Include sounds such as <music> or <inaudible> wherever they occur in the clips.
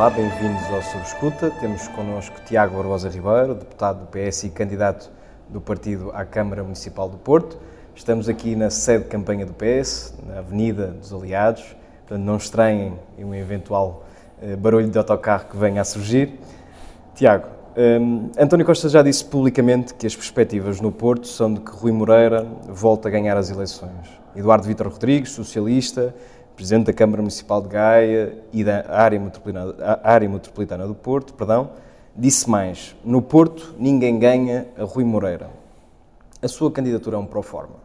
Olá, bem-vindos ao Sob Escuta. Temos connosco Tiago Barbosa Ribeiro, deputado do PS e candidato do partido à Câmara Municipal do Porto. Estamos aqui na sede de campanha do PS, na Avenida dos Aliados, portanto não estranhem um eventual eh, barulho de autocarro que venha a surgir. Tiago, um, António Costa já disse publicamente que as perspectivas no Porto são de que Rui Moreira volte a ganhar as eleições. Eduardo Vítor Rodrigues, socialista, presidente da Câmara Municipal de Gaia e da área metropolitana, área metropolitana do Porto, perdão, disse mais: no Porto ninguém ganha a Rui Moreira. A sua candidatura é um pró-forma?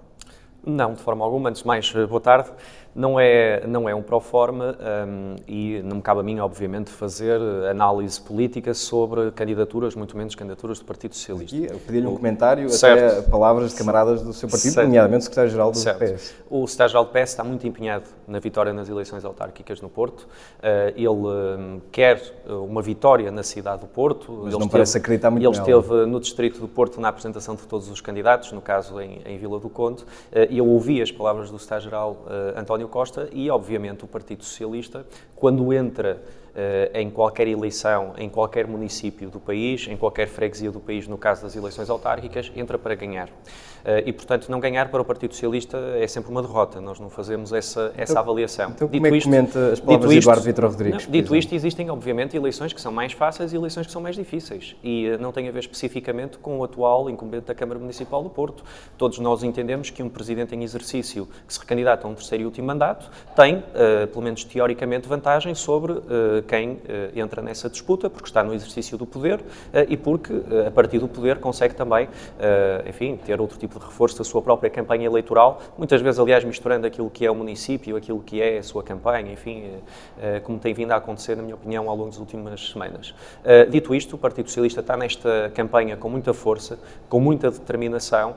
Não, de forma alguma. Antes de mais, boa tarde não é, não é um proforma um, e não me cabe a mim, obviamente, fazer análise política sobre candidaturas, muito menos candidaturas do Partido Socialista. E eu pedi-lhe um comentário, certo. até palavras de camaradas do seu partido, certo. nomeadamente o secretário-geral do certo. PS. O secretário-geral do PS está muito empenhado na vitória nas eleições autárquicas no Porto. Uh, ele um, quer uma vitória na cidade do Porto. Mas ele não esteve, parece acreditar muito Ele esteve no distrito do Porto na apresentação de todos os candidatos, no caso em, em Vila do Conde, uh, e eu ouvi as palavras do secretário-geral uh, António António Costa e, obviamente, o Partido Socialista, quando entra uh, em qualquer eleição, em qualquer município do país, em qualquer freguesia do país, no caso das eleições autárquicas, entra para ganhar. Uh, e, portanto, não ganhar para o Partido Socialista é sempre uma derrota. Nós não fazemos essa, essa então, avaliação. Então, dito como é que isto, comenta as palavras de Eduardo Vitor Rodrigues? Não, dito isto, existem, obviamente, eleições que são mais fáceis e eleições que são mais difíceis. E uh, não tem a ver especificamente com o atual incumbente da Câmara Municipal do Porto. Todos nós entendemos que um presidente em exercício que se recandidata a um terceiro e último mandato tem, uh, pelo menos teoricamente, vantagem sobre quem entra nessa disputa, porque está no exercício do poder e porque, a partir do poder, consegue também, enfim, ter outro tipo de reforço da sua própria campanha eleitoral, muitas vezes, aliás, misturando aquilo que é o município, aquilo que é a sua campanha, enfim, eh, eh, como tem vindo a acontecer, na minha opinião, ao longo das últimas semanas. Eh, dito isto, o Partido Socialista está nesta campanha com muita força, com muita determinação,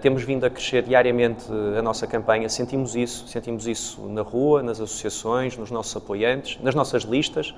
temos vindo a crescer diariamente a nossa campanha, sentimos isso, sentimos isso na rua, nas associações, nos nossos apoiantes, nas nossas listas,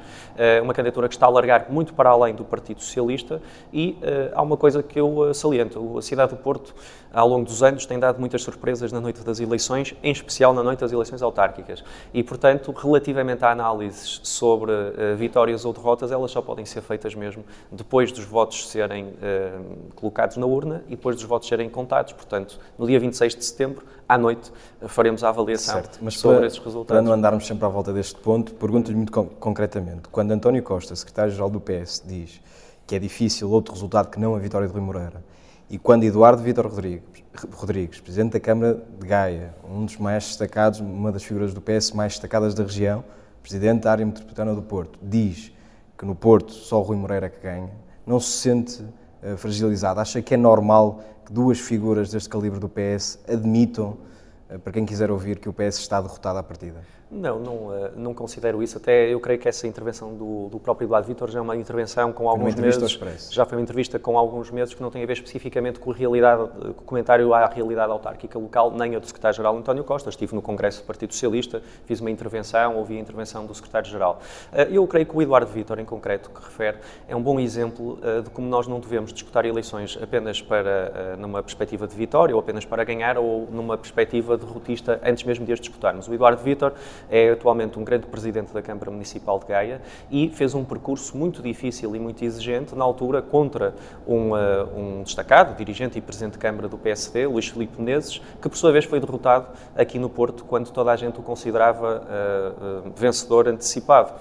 uma candidatura que está a alargar muito para além do Partido Socialista e há uma coisa que eu saliento, a cidade do Porto ao longo dos anos, tem dado muitas surpresas na noite das eleições, em especial na noite das eleições autárquicas. E, portanto, relativamente a análises sobre uh, vitórias ou derrotas, elas só podem ser feitas mesmo depois dos votos serem uh, colocados na urna e depois dos votos serem contados. Portanto, no dia 26 de setembro, à noite, faremos a avaliação certo, mas sobre para, esses resultados. Para não andarmos sempre à volta deste ponto, pergunto-lhe muito concretamente. Quando António Costa, secretário-geral do PS, diz que é difícil outro resultado que não a vitória de Rui Moreira, e quando Eduardo Vitor Rodrigues, Rodrigues, Presidente da Câmara de Gaia, um dos mais destacados, uma das figuras do PS mais destacadas da região, Presidente da área metropolitana do Porto, diz que no Porto só o Rui Moreira que ganha, não se sente uh, fragilizado? Acha que é normal que duas figuras deste calibre do PS admitam, uh, para quem quiser ouvir, que o PS está derrotado à partida? Não, não, eh, não considero isso. Até eu creio que essa intervenção do, do próprio Eduardo Vitor já é uma intervenção com alguns meses. Já foi uma entrevista com alguns meses que não tem a ver especificamente com a realidade, com o comentário à realidade autárquica local, nem a do secretário-geral António Costa. Estive no Congresso do Partido Socialista, fiz uma intervenção, ouvi a intervenção do secretário-geral. Eh, eu creio que o Eduardo Vitor, em concreto, que refere, é um bom exemplo eh, de como nós não devemos disputar eleições apenas para numa perspectiva de vitória ou apenas para ganhar ou numa perspectiva derrotista antes mesmo de as disputarmos. O Eduardo Vitor é atualmente um grande presidente da Câmara Municipal de Gaia e fez um percurso muito difícil e muito exigente na altura contra um, uh, um destacado dirigente e presidente de Câmara do PSD, Luís Filipe Menezes, que por sua vez foi derrotado aqui no Porto quando toda a gente o considerava uh, uh, vencedor antecipado.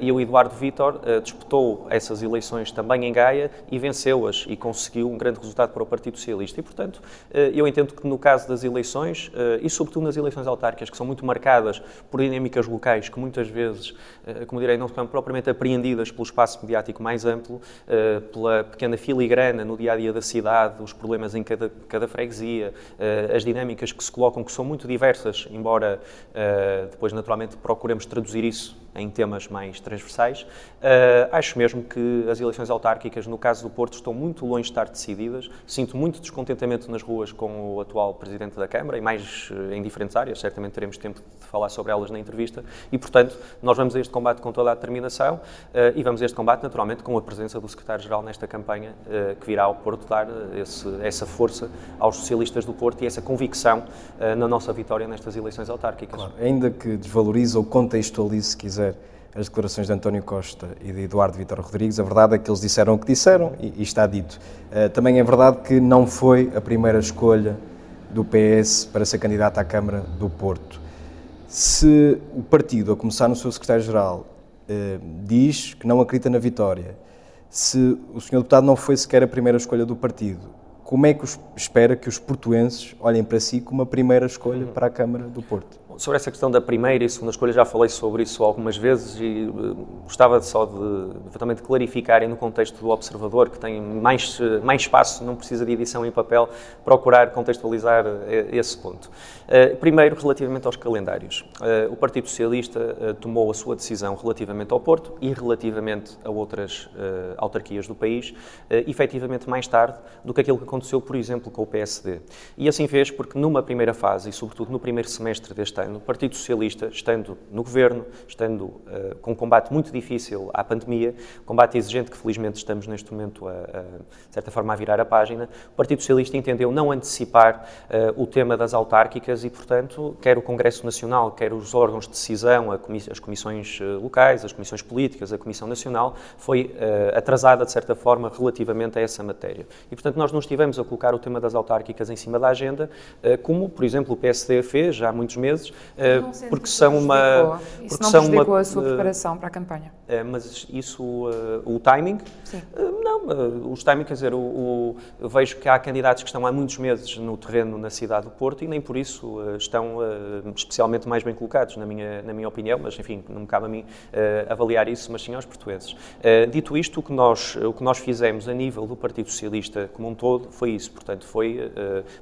e o Eduardo Vítor disputou essas eleições também em Gaia e venceu-as e conseguiu um grande resultado para o Partido Socialista. E, portanto, eu entendo que no caso das eleições, e sobretudo nas eleições autárquicas, que são muito marcadas por dinâmicas locais que muitas vezes, eh, como direi, não são propriamente apreendidas pelo espaço mediático mais amplo, eh, pela pequena filigrana no dia a dia da cidade, os problemas em cada, cada freguesia, eh, as dinâmicas que se colocam, que são muito diversas, embora depois naturalmente procuremos traduzir isso em temas mais transversais. Uh, acho mesmo que as eleições autárquicas, no caso do Porto, estão muito longe de estar decididas. Sinto muito descontentamento nas ruas com o atual Presidente da Câmara e mais uh, em diferentes áreas. Certamente teremos tempo de falar sobre elas na entrevista. E, portanto, nós vamos a este combate com toda a determinação uh, e vamos a este combate, naturalmente, com a presença do Secretário-Geral nesta campanha, que virá ao Porto dar esse, essa força aos socialistas do Porto e essa convicção na nossa vitória nestas eleições autárquicas. Claro, ainda que desvalorize ou contextualize, se quiser, as declarações de António Costa e de Eduardo Vitor Rodrigues. A verdade é que eles disseram o que disseram e, e está dito. Uh, também é verdade que não foi a primeira escolha do PS para ser candidato à Câmara do Porto. Se o partido, a começar no seu secretário-geral, uh, diz que não acredita na vitória, se o senhor deputado não foi sequer a primeira escolha do partido, como é que espera que os portuenses olhem para si como a primeira escolha para a Câmara do Porto? Sobre essa questão da primeira e segunda escolha, já falei sobre isso algumas vezes e uh, gostava só de, de clarificar, e no contexto do observador, que tem mais, mais espaço, não precisa de edição em papel, procurar contextualizar uh, esse ponto. Primeiro, relativamente aos calendários. o Partido Socialista tomou a sua decisão relativamente ao Porto e relativamente a outras autarquias do país, efetivamente mais tarde do que aquilo que aconteceu, por exemplo, com o PSD. E assim fez porque, numa primeira fase e, sobretudo, no primeiro semestre deste ano, o Partido Socialista, estando no governo, estando uh, com um combate muito difícil à pandemia, combate exigente que felizmente estamos neste momento, a, a, de certa forma, a virar a página, o Partido Socialista entendeu não antecipar uh, o tema das autárquicas e, portanto, quer o Congresso Nacional, quer os órgãos de decisão, comiss as comissões uh, locais, as comissões políticas, a Comissão Nacional, foi atrasada, de certa forma, relativamente a essa matéria. E, portanto, nós não estivemos a colocar o tema das autárquicas em cima da agenda, como, por exemplo, o PSD fez já há muitos meses, eh, porque são uma. Isso porque não são uma, a sua eh, preparação para a campanha. Eh, mas isso, o timing? Sim. Não, os timing, quer dizer, o, o, vejo que há candidatos que estão há muitos meses no terreno na cidade do Porto e nem por isso estão especialmente mais bem colocados, na minha, na minha opinião, mas enfim, não me cabe a mim avaliar isso, mas sim aos portugueses. Dito isto, o que, nós, o que nós fizemos a nível do Partido Socialista como um todo foi isso, portanto, foi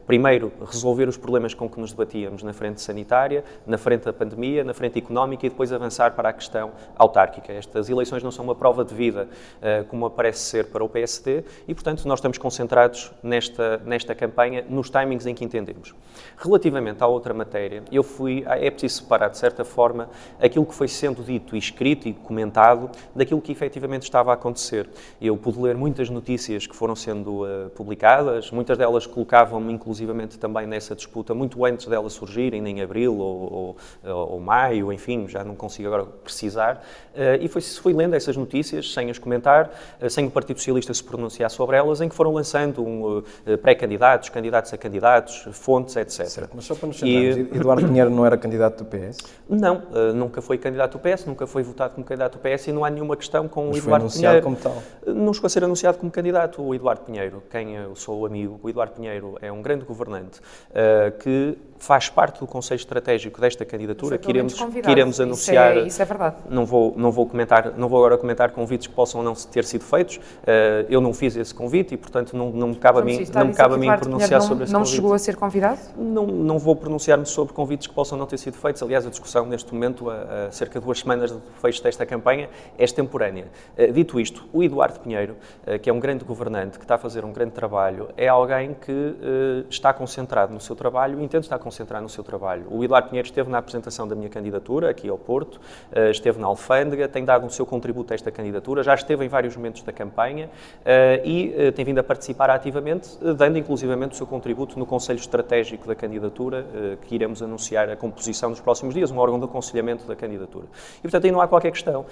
primeiro resolver os problemas com que nos debatíamos na frente sanitária, na frente da pandemia, na frente económica e depois avançar para a questão autárquica. Estas eleições não são uma prova de vida uh, como parece ser para o PSD e, portanto, nós estamos concentrados nesta, nesta campanha nos timings em que entendemos. Relativamente à outra matéria, eu fui, ah, é preciso separar, de certa forma, aquilo que foi sendo dito e escrito e comentado daquilo que efetivamente estava a acontecer. Eu pude ler muitas notícias que foram sendo uh, publicadas, muitas delas colocavam-me inclusivamente também nessa disputa muito antes delas surgirem, em abril ou ou, ou, maio, enfim, já não consigo agora precisar, eh, e foi, foi lendo essas notícias, sem as comentar, eh, sem o Partido Socialista se pronunciar sobre elas, em que foram lançando um, eh, pré-candidatos, candidatos a candidatos, fontes, etc. Certo, mas só para nos e... <coughs> Eduardo Pinheiro não era candidato do PS? Não, nunca foi candidato do PS, nunca foi votado como candidato do PS e não há nenhuma questão com mas o Eduardo Pinheiro. como tal? Não chegou a ser anunciado como candidato o Eduardo Pinheiro, quem eu sou amigo. O Eduardo Pinheiro é um grande governante que faz parte do Conselho Estratégico desta candidatura, que iremos, que iremos anunciar. Isso é, isso é, verdade. Não vou, não, vou comentar, não vou agora comentar convites que possam não ter sido feitos. Uh, eu não fiz esse convite e, portanto, não, não me cabe a mim, não me cabe a mim pronunciar não, sobre esse não convite. Não chegou a ser convidado? Não, não vou pronunciar-me sobre convites que possam não ter sido feitos. Aliás, a discussão neste momento, a, a cerca de duas semanas do fecho desta campanha, é extemporânea. Uh, dito isto, o Eduardo Pinheiro, uh, que é um grande governante, que está a fazer um grande trabalho, é alguém que está concentrado no seu trabalho e entende estar concentrado no seu trabalho. O Eduardo Pinheiro esteve na apresentação da minha candidatura aqui ao Porto, eh, esteve na Alfândega, tem dado o seu contributo a esta candidatura, já esteve em vários momentos da campanha eh, e eh, tem vindo a participar ativamente, dando inclusivamente o seu contributo no Conselho Estratégico da candidatura, que iremos anunciar a composição nos próximos dias, um órgão de aconselhamento da candidatura. E, portanto, aí não há qualquer questão.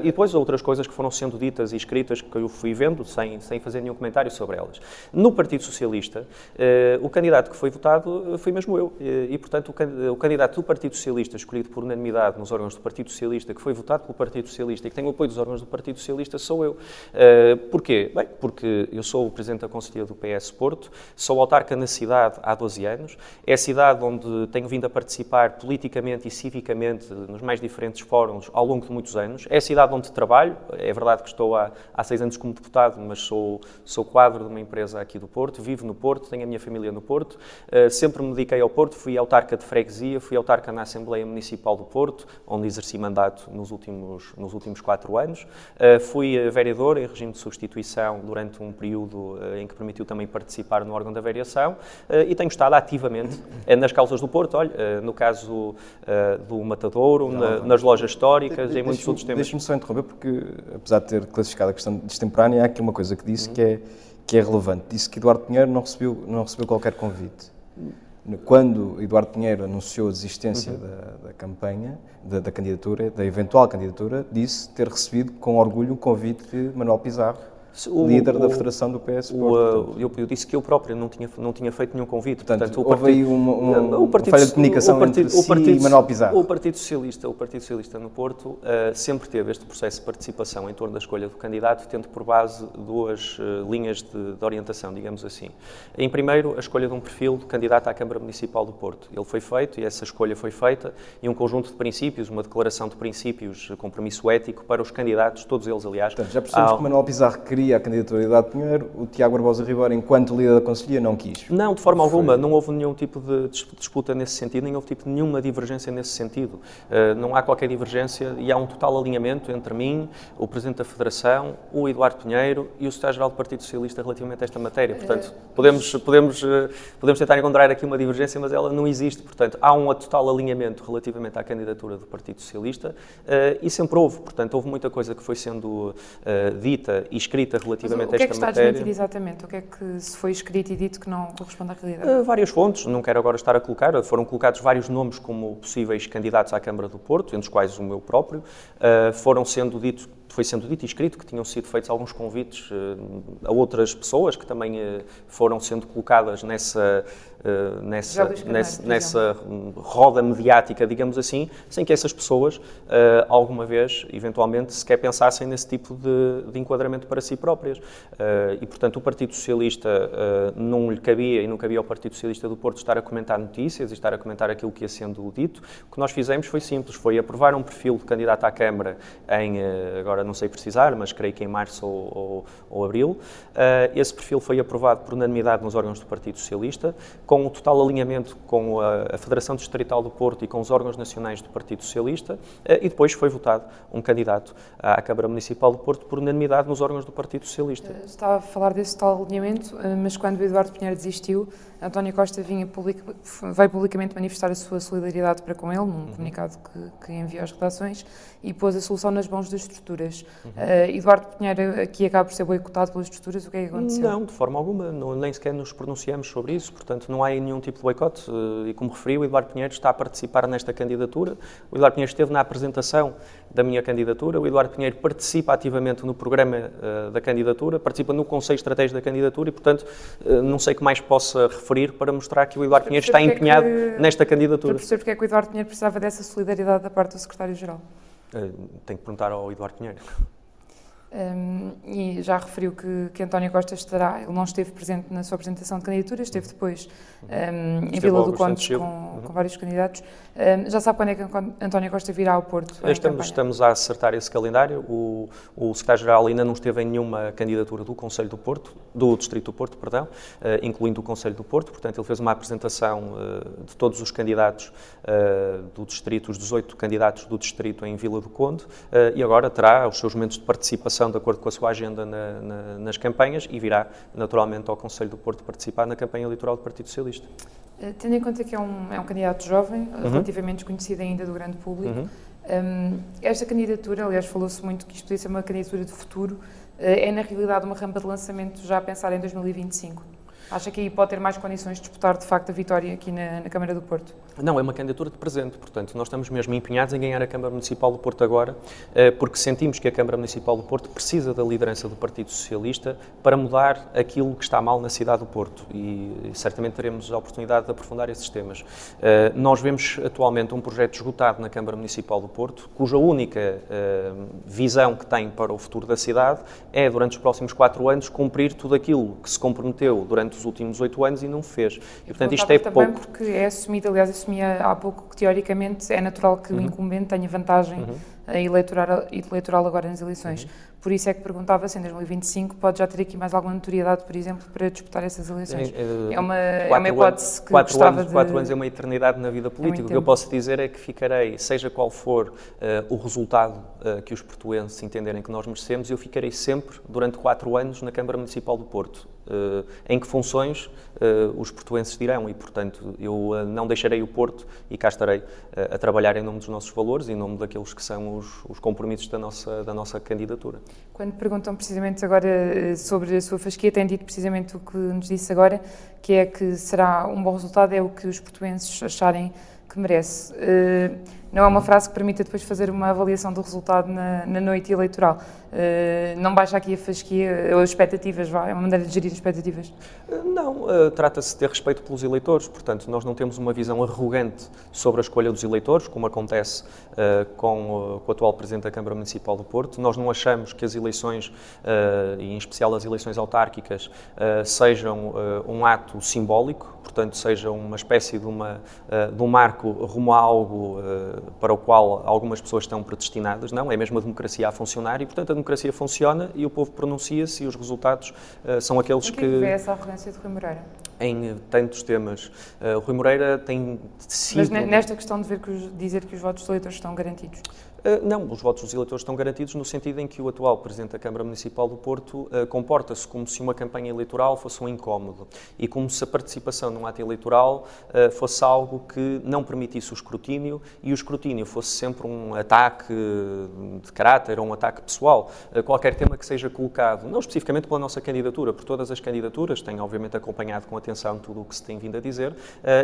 E depois outras coisas que foram sendo ditas e escritas que eu fui vendo, sem, sem fazer nenhum comentário sobre elas. No Partido Socialista, o candidato que foi votado foi mesmo eu. E, portanto, o candidato do Partido Socialista, escolhido por unanimidade nos órgãos do Partido Socialista, que foi votado pelo Partido Socialista e que tem o apoio dos órgãos do Partido Socialista, sou eu. Uh, porquê? Bem, porque eu sou o Presidente da Conselhia do PS Porto, sou autarca na cidade há 12 anos, é a cidade onde tenho vindo a participar politicamente e civicamente nos mais diferentes fóruns ao longo de muitos anos, é a cidade onde trabalho, é verdade que estou há, há seis anos como deputado, mas sou, sou quadro de uma empresa aqui do Porto, vivo no Porto, tenho a minha família no Porto, uh, sempre me dediquei ao Porto, fui autarca de freguesia, fui autarca na Assembleia Municipal do Porto, onde exerci mandato nos últimos, nos últimos quatro anos. Uh, fui eh, vereador em regime de substituição durante um período uh, em que permitiu também participar no órgão da variação uh, e tenho estado ativamente nas causas do Porto, olha, no caso do Matadouro, na, nas lojas históricas, de, em muitos outros temas. Deixe-me só interromper, porque apesar de ter classificado a questão de extemporânea, há aqui uma coisa que disse uhum. que, é, que é relevante. Disse que Eduardo Pinheiro não recebeu, não recebeu qualquer convite. Quando Eduardo Pinheiro anunciou a desistência uhum. da, da, campanha, da, da, candidatura, da eventual candidatura, disse ter recebido com orgulho o convite de Manuel Pizarro o, líder o, da Federação do PS o, eu, eu, disse que eu próprio não tinha, não tinha feito nenhum convite. Portanto, portanto houve aí uma, uma, o partido, falha de comunicação o partido, entre o partido, si e Manuel Pizarro. O Partido Socialista, o Partido Socialista no Porto uh, sempre teve este processo de participação em torno da escolha do candidato, tendo por base duas uh, linhas de, de, orientação, digamos assim. Em primeiro, a escolha de um perfil de candidato à Câmara Municipal do Porto. Ele foi feito e essa escolha foi feita e um conjunto de princípios, uma declaração de princípios, compromisso ético para os candidatos, todos eles, aliás. Portanto, já percebemos ao... que Manuel Pizarro queria a candidatura de Pinheiro, o Tiago Barbosa Ribeiro, enquanto líder da Conselhia, não quis. Não, de forma alguma. Não houve nenhum tipo de disputa nesse sentido, nem houve tipo nenhuma divergência nesse sentido. Uh, não há qualquer divergência e há um total alinhamento entre mim, o Presidente da Federação, o Eduardo Pinheiro e o Secretário-Geral do Partido Socialista relativamente a esta matéria. Portanto, podemos, podemos, uh, podemos tentar encontrar aqui uma divergência, mas ela não existe. Portanto, há um total alinhamento relativamente à candidatura do Partido Socialista uh, e sempre houve. Portanto, houve muita coisa que foi sendo dita e escrita relativamente a esta está matéria. desmentido exatamente? O que é que se foi escrito e dito que não corresponde à realidade? Uh, várias fontes, não quero agora estar a colocar. Foram colocados vários nomes como possíveis candidatos à Câmara do Porto, entre os quais o meu próprio. Uh, foram sendo ditos foi sendo dito e escrito que tinham sido feitos alguns convites uh, a outras pessoas que também uh, foram sendo colocadas nessa, uh, nessa, nessa, nessa roda mediática, digamos assim, sem que essas pessoas alguma vez, eventualmente, sequer pensassem nesse tipo de, de enquadramento para si próprias. e, portanto, o Partido Socialista não lhe cabia e não cabia ao Partido Socialista do Porto estar a comentar notícias e estar a comentar aquilo que ia sendo dito. O que nós fizemos foi simples, foi aprovar um perfil de candidato à Câmara em, agora não sei precisar, mas creio que em março ou, ou, ou abril. Uh, esse perfil foi aprovado por unanimidade nos órgãos do Partido Socialista, com o total alinhamento com a, a Federação Distrital do Porto e com os órgãos nacionais do Partido Socialista, uh, e depois foi votado um candidato à Câmara Municipal do Porto por unanimidade nos órgãos do Partido Socialista. Uh, estava a falar desse tal alinhamento, mas quando o Eduardo Pinheiro desistiu, António Costa vinha public, veio publicamente manifestar a sua solidariedade para com ele, num uhum. comunicado que, que enviou às redações, e pôs a solução nas mãos das estruturas. Uhum. Uh, Eduardo Pinheiro aqui acaba por ser boicotado pelas estruturas, o que é que aconteceu? Não, de forma alguma, não, nem sequer nos pronunciamos sobre isso, portanto não há nenhum tipo de boicote, uh, e como referi, o Eduardo Pinheiro está a participar nesta candidatura, o Eduardo Pinheiro esteve na apresentação da minha candidatura, o Eduardo Pinheiro participa ativamente no programa uh, da candidatura, participa no Conselho Estratégico da candidatura e, portanto, não sei que mais possa referir para mostrar que o Eduardo Pinheiro está empenhado é que, nesta candidatura. Para perceber porque é que o Eduardo Pinheiro precisava dessa solidariedade da parte do Secretário-Geral. Uh, tenho que perguntar ao Eduardo Pinheiro. Um, e já referiu que, que António Costa estará, ele não esteve presente na sua apresentação de candidatura, esteve depois um, em Vila do Conde com, uhum. com, vários candidatos. Um, já sabe quando é que António Costa virá ao Porto? Estamos, estamos a acertar esse calendário. O, o secretário-geral ainda não esteve em nenhuma candidatura do Conselho do Porto, do Distrito do Porto, perdão, uh, incluindo o Conselho do Porto. Portanto, ele fez uma apresentação uh, de todos os candidatos uh, do Distrito, os 18 candidatos do Distrito em Vila do Conde, e agora terá os seus momentos de participação de acordo com a sua agenda na, na, nas campanhas e virá naturalmente ao Conselho do Porto participar na campanha eleitoral do Partido Socialista. Eh, tendo em conta que é um, é um candidato jovem, uhum. relativamente desconhecido ainda do grande público, uhum. um, esta candidatura, aliás, falou-se muito que isto podia ser uma candidatura de futuro, eh, é na realidade uma rampa de lançamento já a pensar em 2025? Acha que aí pode ter mais condições de disputar, de facto, a vitória aqui na, na, Câmara do Porto? Não, é uma candidatura de presente. Portanto, nós estamos mesmo empenhados em ganhar a Câmara Municipal do Porto agora, eh, porque sentimos que a Câmara Municipal do Porto precisa da liderança do Partido Socialista para mudar aquilo que está mal na cidade do Porto. E certamente teremos a oportunidade de aprofundar esses temas. Eh, nós vemos atualmente um projeto esgotado na Câmara Municipal do Porto, cuja única eh, visão que tem para o futuro da cidade é, durante os próximos quatro anos, cumprir tudo aquilo que se comprometeu durante os últimos oito anos e não fez. E, portanto, isto é pouco. porque é assumido, aliás, assumia há pouco que, teoricamente, é natural que uhum. o incumbente tenha vantagem uhum. Eleitoral, eleitoral agora nas eleições. Uhum. Por isso é que perguntava se em 2025 pode já ter aqui mais alguma notoriedade, por exemplo, para disputar essas eleições. É, é uma, é uma hipótese que quatro gostava anos, de... Quatro anos é uma eternidade na vida política. É o que eu posso dizer é que ficarei, seja qual for uh, o resultado uh, que os portuenses entenderem que nós merecemos, eu ficarei sempre, durante quatro anos, na Câmara Municipal do Porto. Uh, em que funções os portuenses dirão e, portanto, eu não deixarei o Porto e cá estarei a trabalhar em nome dos nossos valores, em nome daqueles que são os, os, compromissos da nossa, da nossa candidatura. Quando perguntam precisamente agora eh, sobre a sua fasquia, tem dito precisamente o que nos disse agora, que é que será um bom resultado, é o que os portuenses acharem que merece. Uh, não é uma frase que permita depois fazer uma avaliação do resultado na, na noite eleitoral. Uh, não baixa aqui a fasquia, ou as expectativas, vá, é uma maneira de gerir as expectativas? Não, uh, trata-se de ter respeito pelos eleitores, portanto, nós não temos uma visão arrogante sobre a escolha dos eleitores, como acontece uh, com, com, o atual Presidente da Câmara Municipal do Porto. Nós não achamos que as eleições, e em especial as eleições autárquicas, sejam um ato simbólico, portanto, seja uma espécie de, uma, de um marco rumo a algo para o qual algumas pessoas estão predestinadas, não, é mesmo a democracia a funcionar e, portanto, a democracia funciona e o povo pronuncia-se e os resultados uh, são aqueles em que... que é vê essa arrogância de Rui Moreira? Em tantos temas. Uh, Rui Moreira tem sido... Mas nesta questão de ver que os, dizer que os votos dos eleitores estão garantidos? Uh, não, os votos dos eleitores estão garantidos no sentido em que o atual Presidente da Câmara Municipal do Porto uh, comporta-se como se uma campanha eleitoral fosse um incómodo e como se a participação num ato eleitoral uh, fosse algo que não permitisse o escrutínio e o escrutínio fosse sempre um ataque de caráter ou um ataque pessoal. qualquer tema que seja colocado, não especificamente pela nossa candidatura, por todas as candidaturas, tenho obviamente acompanhado com atenção tudo o que se tem vindo a dizer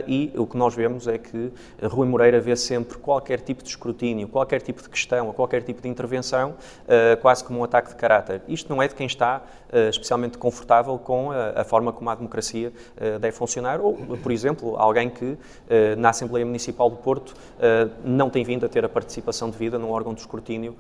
e o que nós vemos é que Rui Moreira vê sempre qualquer tipo de escrutínio, qualquer tipo de questão, a qualquer tipo de intervenção, uh, quase como um ataque de caráter. Isto não é de quem está uh, especialmente confortável com a, a, forma como a democracia deve funcionar, ou, por exemplo, alguém que na Assembleia Municipal do Porto não tem vindo a ter a participação devida num órgão de escrutínio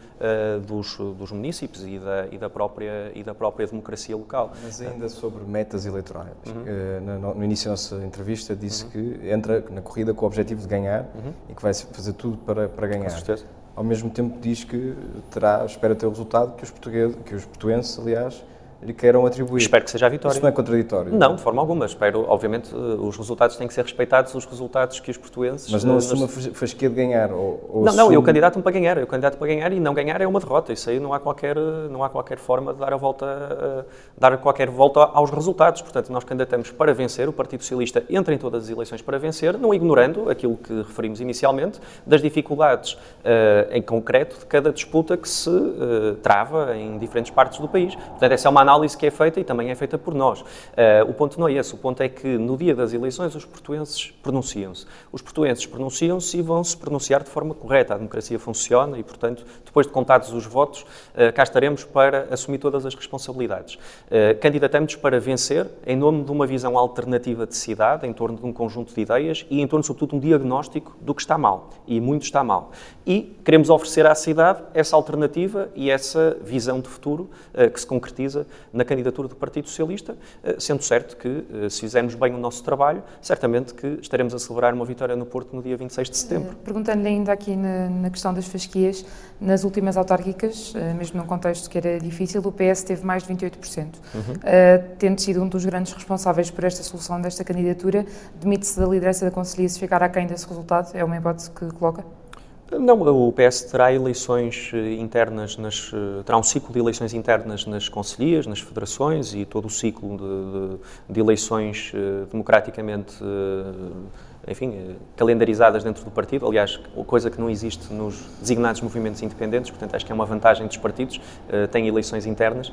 dos, dos municípios e da, e, da própria, e da própria democracia local. Mas ainda sobre metas eleitorais. Uhum. No, no, início da nossa entrevista disse uhum. que entra na corrida com o objetivo de ganhar uhum. e que vai fazer tudo para, para ganhar. Com certeza ao mesmo tempo diz que terá, espera ter o resultado que os portugueses, que os portuenses, aliás, lhe queiram atribuir. Espero que seja a vitória. Isso não é contraditório? Não, de forma alguma. Espero, obviamente, eh, os resultados têm que ser respeitados, os resultados que os portuenses... Mas não eh, assume nos... a fasquia de ganhar? Ou, ou não, assume... não, eu candidato-me para ganhar. Eu candidato para ganhar e não ganhar é uma derrota. Isso aí não há qualquer, não há qualquer forma de dar a volta, uh, dar qualquer volta aos resultados. Portanto, nós candidatamos para vencer. O Partido Socialista entra em todas as eleições para vencer, não ignorando aquilo que referimos inicialmente, das dificuldades uh, em concreto de cada disputa que se uh, trava em diferentes partes do país. Portanto, essa é uma análise que é feita e também é feita por nós. Uh, o ponto não é esse, o ponto é que no dia das eleições os portuenses pronunciam-se. Os portuenses pronunciam-se e vão se pronunciar de forma correta. A democracia funciona e, portanto, depois de contados os votos, uh, cá estaremos para assumir todas as responsabilidades. Uh, Candidatamos para vencer em nome de uma visão alternativa de cidade, em torno de um conjunto de ideias e em torno, sobretudo, de um diagnóstico do que está mal. E muito está mal. E queremos oferecer à cidade essa alternativa e essa visão de futuro uh, que se concretiza na candidatura do Partido Socialista, uh, sendo certo que, uh, se fizermos bem o nosso trabalho, certamente que estaremos a celebrar uma vitória no Porto no dia 26 de setembro. Perguntando-lhe ainda aqui na, na, questão das fasquias, nas últimas autárquicas, mesmo num contexto que era difícil, o PS teve mais de 28%. Uhum. tendo sido um dos grandes responsáveis por esta solução desta candidatura, demite-se da liderança da Conselhia se ficar aquém desse resultado? É uma hipótese que coloca? Não, o PS terá eleições eh, internas, nas, eh, terá um ciclo de eleições internas nas conselhias, nas federações e todo o ciclo de, de, de eleições eh, democraticamente enfim, eh, calendarizadas dentro do partido, aliás, coisa que não existe nos designados movimentos independentes, portanto, acho que é uma vantagem dos partidos, uh, têm eleições internas, uh,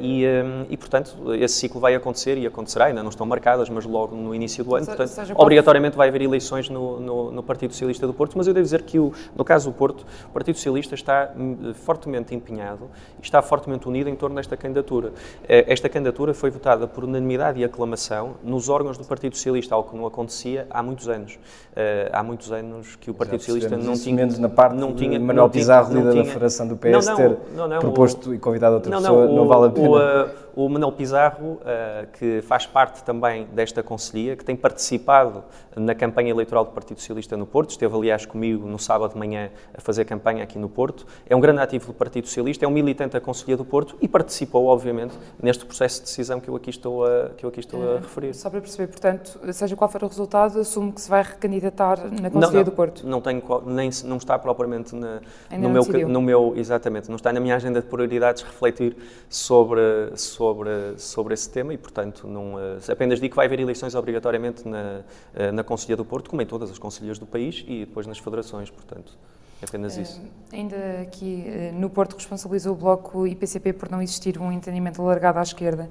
e, um, e, portanto, esse ciclo vai acontecer e acontecerá, ainda não estão marcadas, mas logo no início do ano, se, portanto, seja, obrigatoriamente vai haver eleições no, no, no, Partido Socialista do Porto, mas eu devo dizer que, o, no caso do Porto, o Partido Socialista está hum, fortemente empenhado está fortemente unido em torno desta candidatura. Esta candidatura foi votada por unanimidade e aclamação nos órgãos do Partido Socialista, algo que não acontecia há muitos anos. Uh, há muitos anos que o Partido Socialista não tinha... menos na parte não tinha, Manuel Pizarro, líder da Federação do PS, não, não, ter não, proposto o, e convidado outra pessoa, não, vale a pena. O, uh, o Manuel Pizarro, uh, que faz parte também desta Conselhia, que tem participado na campanha eleitoral do Partido Socialista no Porto, esteve aliás comigo no sábado de manhã a fazer campanha aqui no Porto, é um grande ativo do Partido Socialista, é um militante da Conselhia do Porto e participou, obviamente, neste processo de decisão que eu aqui estou a, que eu aqui estou a referir. Só para perceber, portanto, seja qual for o resultado, assumo que se vai recandidatar na Conselhia do Porto? Não, tenho, nem, não está propriamente na, no, meu, no meu, exatamente, não está na minha agenda de prioridades refletir sobre, sobre, sobre esse tema e, portanto, não, eh, apenas digo que vai haver eleições obrigatoriamente na, eh, na Conselhia do Porto, como em todas as conselheiras do país e depois nas federações, portanto. É apenas isso. ainda aqui no Porto responsabilizou o Bloco e PCP por não existir um entendimento alargado à esquerda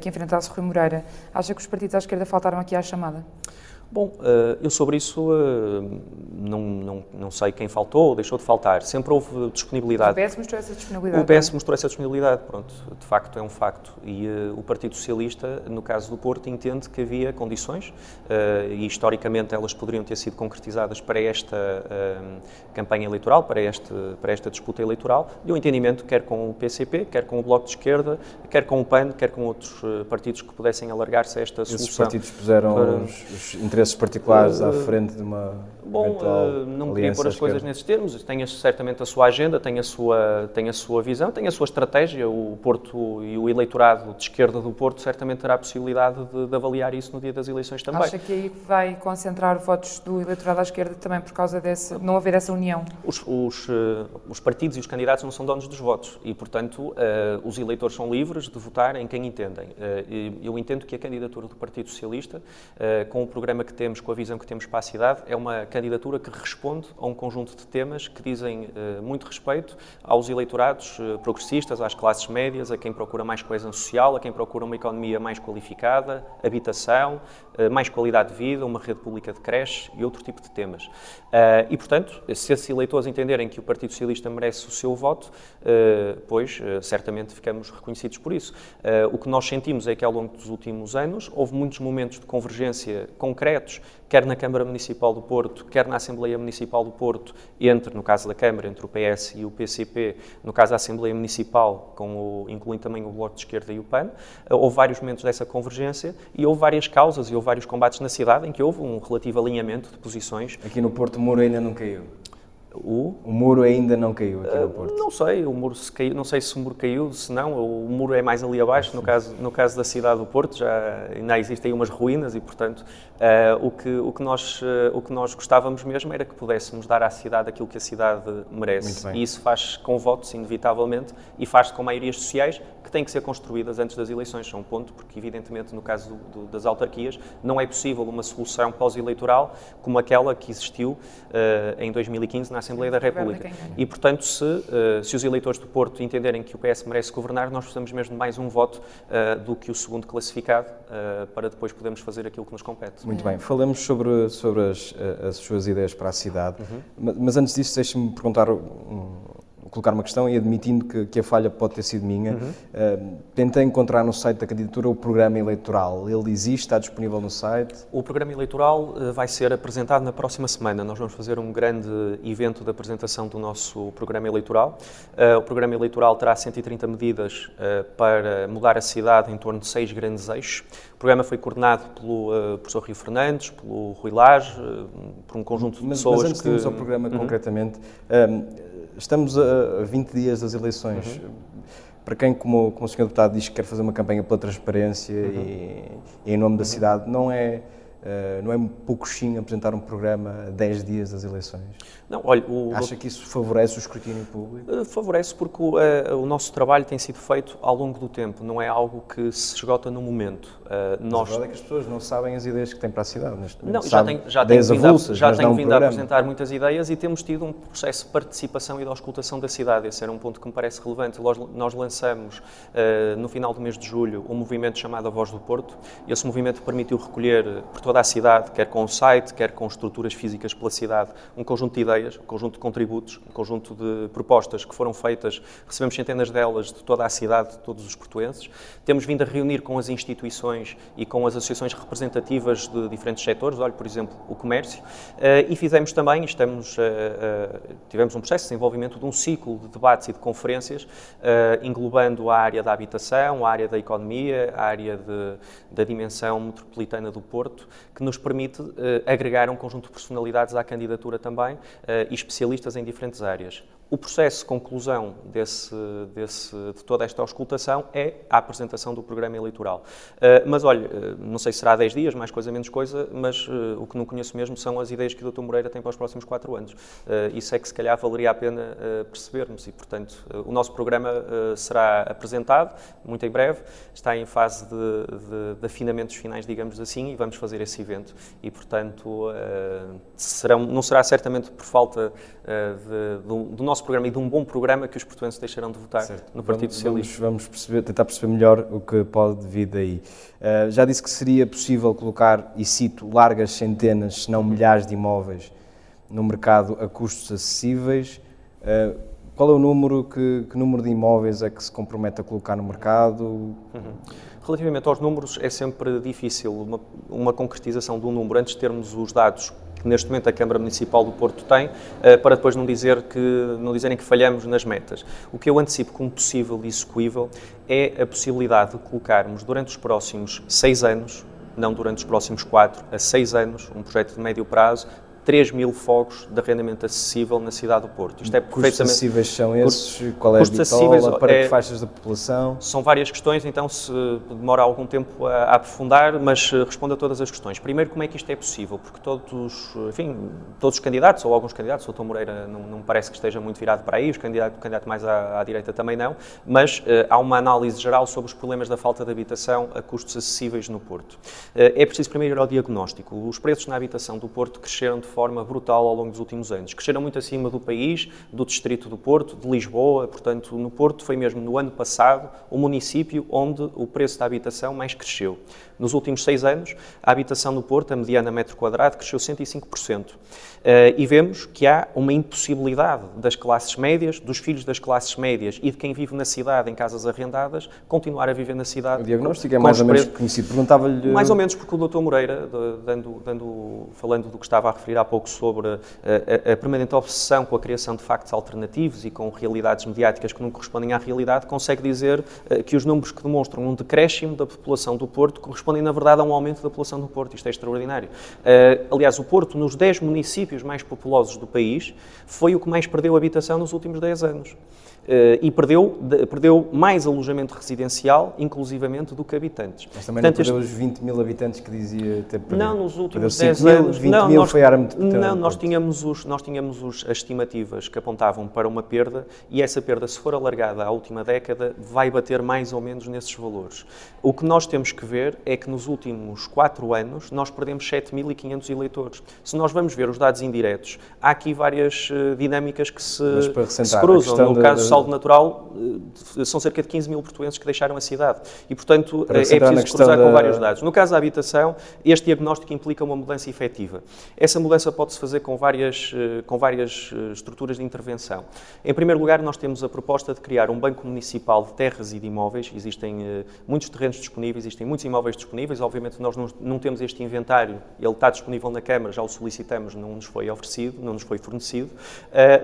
que enfrentasse Rui Moreira. Acha que os partidos à esquerda faltaram aqui à chamada? Bom, eh, eu sobre isso eh, não, não, não sei quem faltou ou deixou de faltar. Sempre houve disponibilidade. O PS mostrou essa disponibilidade. O PS é? mostrou essa disponibilidade, pronto, de facto é um facto. E uh, o Partido Socialista, no caso do Porto, entende que havia condições, uh, e historicamente elas poderiam ter sido concretizadas para esta uh, campanha eleitoral, para, este, para esta disputa eleitoral, e o entendimento quer com o PCP, quer com o Bloco de Esquerda, quer com o PAN, quer com outros partidos que pudessem alargar-se a esta Esses solução. Esses partidos puseram para... os, os interesses interesses particulares à frente de uma Bom, uh, não queria pôr as coisas nesses termos. Tem certamente a sua agenda, tem a sua, tem a sua visão, tem a sua estratégia. O Porto e o eleitorado de esquerda do Porto certamente terá a possibilidade de, de avaliar isso no dia das eleições também. Acha que aí vai concentrar votos do eleitorado à esquerda também por causa desse, não haver essa união? Os, os, uh, os partidos e os candidatos não são donos dos votos e, portanto, uh, os eleitores são livres de votar em quem entendem. eu entendo que a candidatura do Partido Socialista, com o programa que temos, com a visão que temos para a cidade, é uma candidatura que responde a um conjunto de temas que dizem uh, muito respeito aos eleitorados uh, progressistas, às classes médias, a quem procura mais coesão social, a quem procura uma economia mais qualificada, habitação, uh, mais qualidade de vida, uma rede pública de creche e outro tipo de temas. e, portanto, se esses eleitores entenderem que o Partido Socialista merece o seu voto, pois certamente ficamos reconhecidos por isso. o que nós sentimos é que ao longo dos últimos anos houve muitos momentos de convergência quer na Câmara Municipal do Porto, quer na Assembleia Municipal do Porto, entre, no caso da Câmara, entre o PS e o PCP, no caso da Assembleia Municipal, com o, incluindo também o Bloco de Esquerda e o PAN, eh, houve vários momentos dessa convergência e houve várias causas e houve vários combates na cidade em que houve um relativo alinhamento de posições. Aqui no Porto Muro ainda não caiu. O, o muro ainda não caiu aqui no Porto? Uh, não sei, o muro se caiu, não sei se o muro caiu, se não, o muro é mais ali abaixo, no caso, no caso da cidade do Porto, já ainda existem umas ruínas e, portanto, uh, o, que, o, que nós, uh, o que nós gostávamos mesmo era que pudéssemos dar à cidade aquilo que a cidade merece. E isso faz com votos, inevitavelmente, e faz com maiorias sociais que têm que ser construídas antes das eleições. É um ponto, porque, evidentemente, no caso do, do, das autarquias, não é possível uma solução pós-eleitoral como aquela que existiu em 2015 na Assembleia da República. E, portanto, se, uh, se os eleitores do Porto entenderem que o PS merece governar, nós precisamos mesmo de mais um voto uh, do que o segundo classificado uh, para depois podermos fazer aquilo que nos compete. Muito bem. Falamos sobre, sobre as, as suas ideias para a cidade, uhum. mas antes disso, deixe-me perguntar um, colocar uma questão e admitindo que, que, a falha pode ter sido minha, uhum. uh, tentei encontrar no site da candidatura o programa eleitoral. Ele existe, está disponível no site? O programa eleitoral uh, vai ser apresentado na próxima semana. Nós vamos fazer um grande evento de apresentação do nosso programa eleitoral. Uh, o programa eleitoral terá 130 medidas para mudar a cidade em torno de seis grandes eixos. O programa foi coordenado pelo professor Rio Fernandes, pelo Rui Lage, por um conjunto de mas, pessoas mas antes que... de irmos ao programa uhum. concretamente, estamos a 20 dias das eleições. Uhum. Para quem, como, como o Sr. Deputado, diz que quer fazer uma campanha pela transparência uhum. e, e, em nome da uhum. cidade, não é Uh, não é um pouco sim apresentar um programa a 10 dias das eleições? Não, olha, o... Acha que isso favorece o escrutínio público? Uh, favorece porque o, uh, o, nosso trabalho tem sido feito ao longo do tempo, não é algo que se esgota no momento. nós... A verdade é que as pessoas não sabem as ideias que têm para a cidade neste momento. Não, já tenho, já tenho vindo, avulsas, a, já tenho vindo a apresentar muitas ideias e temos tido um processo de participação e de auscultação da cidade. Esse era um ponto que me parece relevante. Nós, nós lançamos, no final do mês de julho, um movimento chamado A Voz do Porto. Esse movimento permitiu recolher por toda toda a cidade, quer com o site, quer com estruturas físicas pela cidade, um conjunto de ideias, um conjunto de contributos, um conjunto de propostas que foram feitas, recebemos centenas delas de toda a cidade, de todos os portuenses. Temos vindo a reunir com as instituições e com as associações representativas de diferentes setores, olha, por exemplo, o comércio, eh, e fizemos também, estamos, eh, eh, tivemos um processo de desenvolvimento de um ciclo de debates e de conferências, englobando a área da habitação, a área da economia, a área de, da dimensão metropolitana do Porto, que nos permite uh, agregar um conjunto de personalidades à candidatura também uh, e especialistas em diferentes áreas. O processo de conclusão desse, desse, de toda esta auscultação é a apresentação do programa eleitoral. Uh, mas olha, uh, não sei se será 10 dias, mais coisa, menos coisa, mas uh, o que não conheço mesmo são as ideias que o Dr. Moreira tem para os próximos 4 anos. isso é que se calhar valeria a pena percebermos e, portanto, o nosso programa será apresentado muito em breve, está em fase de, de, de, afinamentos finais, digamos assim, e vamos fazer esse evento. E, portanto, serão, não será certamente por falta de, do nosso programa e de um bom programa que os portugueses deixarão de votar certo. no Partido vamos, Socialista. Vamos, perceber, tentar perceber melhor o que pode vir daí. Uh, já disse que seria possível colocar, e cito, largas centenas, se não milhares de imóveis no mercado a custos acessíveis. Uh, qual é o número, que, que, número de imóveis é que se compromete a colocar no mercado? Uhum. Relativamente aos números, é sempre difícil uma, uma concretização de um número antes de termos os dados que neste momento a Câmara Municipal do Porto tem, eh, para depois não, dizer que, não dizerem que falhamos nas metas. O que eu antecipo como possível e execuível é a possibilidade de colocarmos durante os próximos seis anos, não durante os próximos quatro, a seis anos, um projeto de médio prazo, 3 mil fogos de arrendamento acessível na cidade do Porto. Isto é custos acessíveis são esses? Qual é a bitola? Para é, que faixas da população? São várias questões, então se demora algum tempo a, a, aprofundar, mas eh, respondo a todas as questões. Primeiro, como é que isto é possível? Porque todos, enfim, todos os candidatos, ou alguns candidatos, o Dr. Moreira não, não parece que esteja muito virado para aí, o candidato, o candidato mais à, à, direita também não, mas uh, há uma análise geral sobre os problemas da falta de habitação a custos acessíveis no Porto. É preciso primeiro ir ao diagnóstico. Os preços na habitação do Porto cresceram de forma brutal ao longo dos últimos anos. Cresceram muito acima do país, do distrito do Porto, de Lisboa, portanto, no Porto foi mesmo no ano passado o município onde o preço da habitação mais cresceu. Nos últimos seis anos, a habitação no Porto, a mediana metro quadrado, cresceu 105%. Uh, e vemos que há uma impossibilidade das classes médias, dos filhos das classes médias e de quem vive na cidade em casas arrendadas, continuar a viver na cidade. O diagnóstico é mais ou menos conhecido. Perguntava-lhe. Mais ou menos porque o Dr. Moreira, dando, dando, falando do que estava a referir há pouco sobre a, a, a permanente obsessão com a criação de factos alternativos e com realidades mediáticas que não correspondem à realidade, consegue dizer uh, que os números que demonstram um decréscimo da população do Porto correspondem, na verdade, a um aumento da população do Porto. Isto é extraordinário. Uh, aliás, o Porto, nos 10 municípios mais populosos do país, foi o que mais perdeu habitação nos últimos 10 anos. Uh, e perdeu, de, perdeu mais alojamento residencial, inclusivamente, do que habitantes. Mas também Portanto, não perdeu este... os 20 mil habitantes que dizia ter perdido? Não, nos últimos 10 mil, anos... 20 não, mil nós, foi a arma de Não, nós tínhamos, os, nós tínhamos os, as estimativas que apontavam para uma perda e essa perda, se for alargada à última década, vai bater mais ou menos nesses valores. O que nós temos que ver é que nos últimos 4 anos nós perdemos 7.500 eleitores. Se nós vamos ver os dados indiretos, há aqui várias uh, dinâmicas que se, se cruzam. No caso saldo natural, eh, são cerca de 15 mil portugueses que deixaram a cidade. E, portanto, é preciso cruzar da... com vários dados. No caso da habitação, este diagnóstico implica uma mudança efetiva. Essa mudança pode-se fazer com várias, eh, com várias eh, estruturas de intervenção. Em primeiro lugar, nós temos a proposta de criar um banco municipal de terras e de imóveis. Existem muitos terrenos disponíveis, existem muitos imóveis disponíveis. Obviamente, nós não, não temos este inventário, ele está disponível na Câmara, já o solicitamos, não nos foi oferecido, não nos foi fornecido,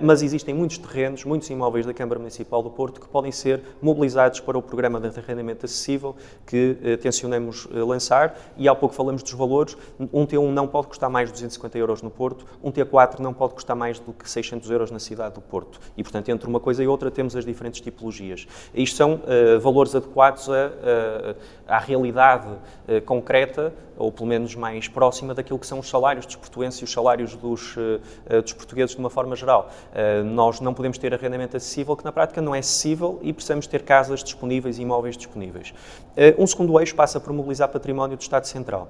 mas existem muitos terrenos, muitos imóveis da Câmara Municipal do Porto que podem ser mobilizados para o programa de arrendamento acessível que eh, tencionamos eh, lançar e há pouco falamos dos valores. Um T1 não pode custar mais de 250 euros no Porto, um T4 não pode custar mais do que 600 euros na cidade do Porto. E, portanto, entre uma coisa e outra temos as diferentes tipologias. Isto são uh, valores adequados a, à realidade uh, concreta, ou pelo menos mais próxima daquilo que são os salários dos portuenses e os salários dos, uh, dos portugueses de uma forma geral. nós não podemos ter arrendamento acessível que na prática não é acessível e precisamos ter casas disponíveis e imóveis disponíveis. Eh, um segundo eixo passa por mobilizar património do Estado Central.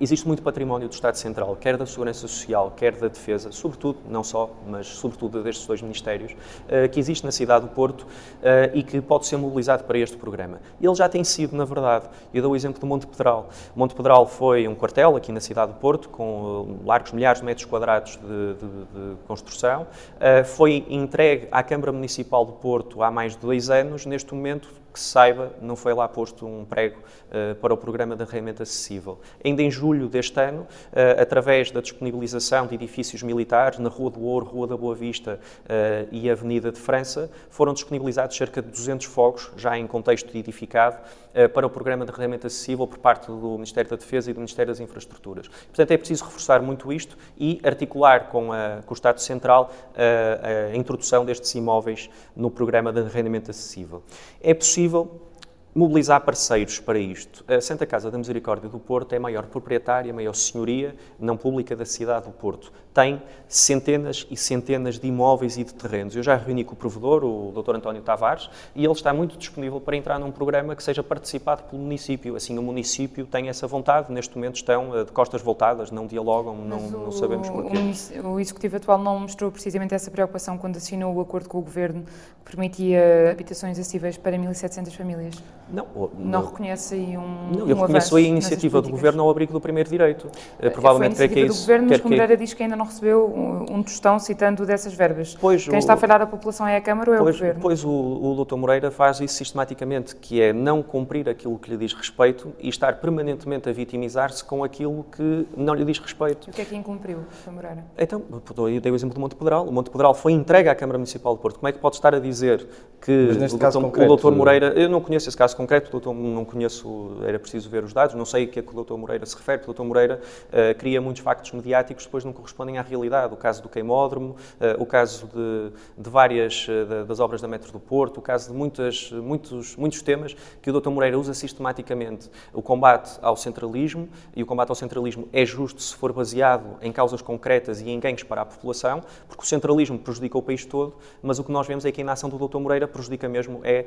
Existe muito património do Estado Central, quer da Segurança Social, quer da Defesa, sobretudo, não só, mas sobretudo destes dois ministérios, eh, que existe na cidade do Porto eh, e que pode ser mobilizado para este programa. Ele já tem sido, na verdade. Eu dou o exemplo do Monte Pedral. Monte Pedral foi um quartel aqui na cidade do Porto, com largos milhares de metros quadrados de, de, de construção. Foi entregue à Câmara Municipal do Porto há mais de dois anos. Neste momento, que se saiba, não foi lá posto um prego uh, para o programa de arrendamento acessível. Ainda em julho deste ano, uh, através da disponibilização de edifícios militares na Rua do Ouro, Rua da Boa Vista uh, e Avenida de França, foram disponibilizados cerca de 200 fogos, já em contexto edificado, para o programa de arrendamento acessível por parte do Ministério da Defesa e do Ministério das Infraestruturas. Portanto, é preciso reforçar muito isto e articular com, a, com o Estado Central a, a introdução destes imóveis no programa de arrendamento acessível. É possível mobilizar parceiros para isto. A Santa Casa da Misericórdia do Porto é a maior proprietária, a maior senhoria não pública da cidade do Porto. Tem centenas e centenas de imóveis e de terrenos. Eu já reuni com o provedor, o Dr. António Tavares, e ele está muito disponível para entrar num programa que seja participado pelo município. Assim, o município tem essa vontade. Neste momento estão eh, de costas voltadas, não dialogam, não, o, não, sabemos porquê. O Executivo atual não mostrou precisamente essa preocupação quando assinou o acordo com o Governo que permitia habitações acessíveis para 1.700 famílias? Não, não, não reconhece aí um. Não, eu um reconheço a iniciativa do Governo ao abrigo do primeiro direito. Uh, Provavelmente foi a iniciativa do Governo, mas que Moreira diz que ainda não recebeu um, um tostão citando dessas verbas. Pois Quem o, está a falhar a população é a Câmara ou é pois, o Governo? Pois o, o Dr. Moreira faz isso sistematicamente, que é não cumprir aquilo que lhe diz respeito e estar permanentemente a vitimizar-se com aquilo que não lhe diz respeito. E o que é que incumpriu, Dr. Moreira? Então, eu dei o exemplo do Monte Pedral. O Monte Pedral foi entregue à Câmara Municipal de Porto. Como é que pode estar a dizer que o, concreto, o Dr. Moreira... Eu não conheço esse caso concreto, o Dr não conheço, era preciso ver os dados, não sei a que é que o Dr. Moreira se refere, o Dr. Moreira uh, cria muitos factos mediáticos que depois não correspondem à realidade. O caso do queimódromo, uh, o caso de, de várias uh, das obras da Metro do Porto, o caso de muitas, muitos, muitos temas que o Dr. Moreira usa sistematicamente. O combate ao centralismo, e o combate ao centralismo é justo se for baseado em causas concretas e em ganhos para a população, porque o centralismo prejudica o país todo, mas o que nós vemos é que a inação do Dr. Moreira prejudica mesmo é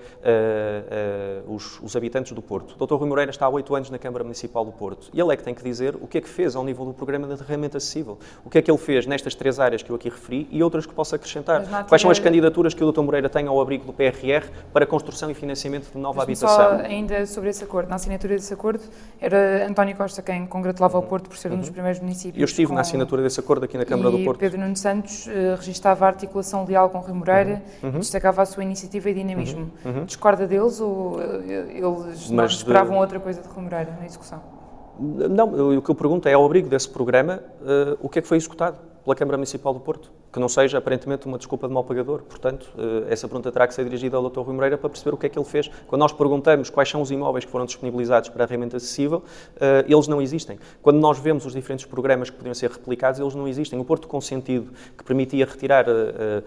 os, os habitantes do Porto. O Dr. Rui Moreira está há oito anos na Câmara Municipal do Porto e ele é que tem que dizer o que é que fez ao nível do programa de derramamento acessível. O que é que ele fez nestas três áreas que eu aqui referi e outras que possa acrescentar. Quais são as candidaturas que o Dr. Moreira tem ao abrigo do PRR para construção e financiamento de nova habitação? Só ainda sobre esse acordo. Na assinatura desse acordo era António Costa quem congratulava uhum. o Porto por ser um dos uhum. primeiros municípios. Eu estive com... na assinatura desse acordo aqui na Câmara e do Porto. Pedro Nuno Santos uh, registava a articulação leal com Rui Moreira uhum. uhum. destacava a sua iniciativa e dinamismo. Uhum. uhum. Discorda deles ou uh, eles Mas esperavam de... outra coisa de Rui Moreira na execução? Não, o que eu pergunto é, ao abrigo desse programa, uh, o que é que foi executado pela Câmara Municipal do Porto? Que não seja aparentemente uma desculpa de mal pagador. Portanto, eh, essa pergunta terá que ser dirigida ao Dr. Rui Moreira para perceber o que é que ele fez. Quando nós perguntamos quais são os imóveis que foram disponibilizados para arrendamento acessível, eh, eles não existem. Quando nós vemos os diferentes programas que podiam ser replicados, eles não existem. O Porto Consentido, que permitia retirar eh,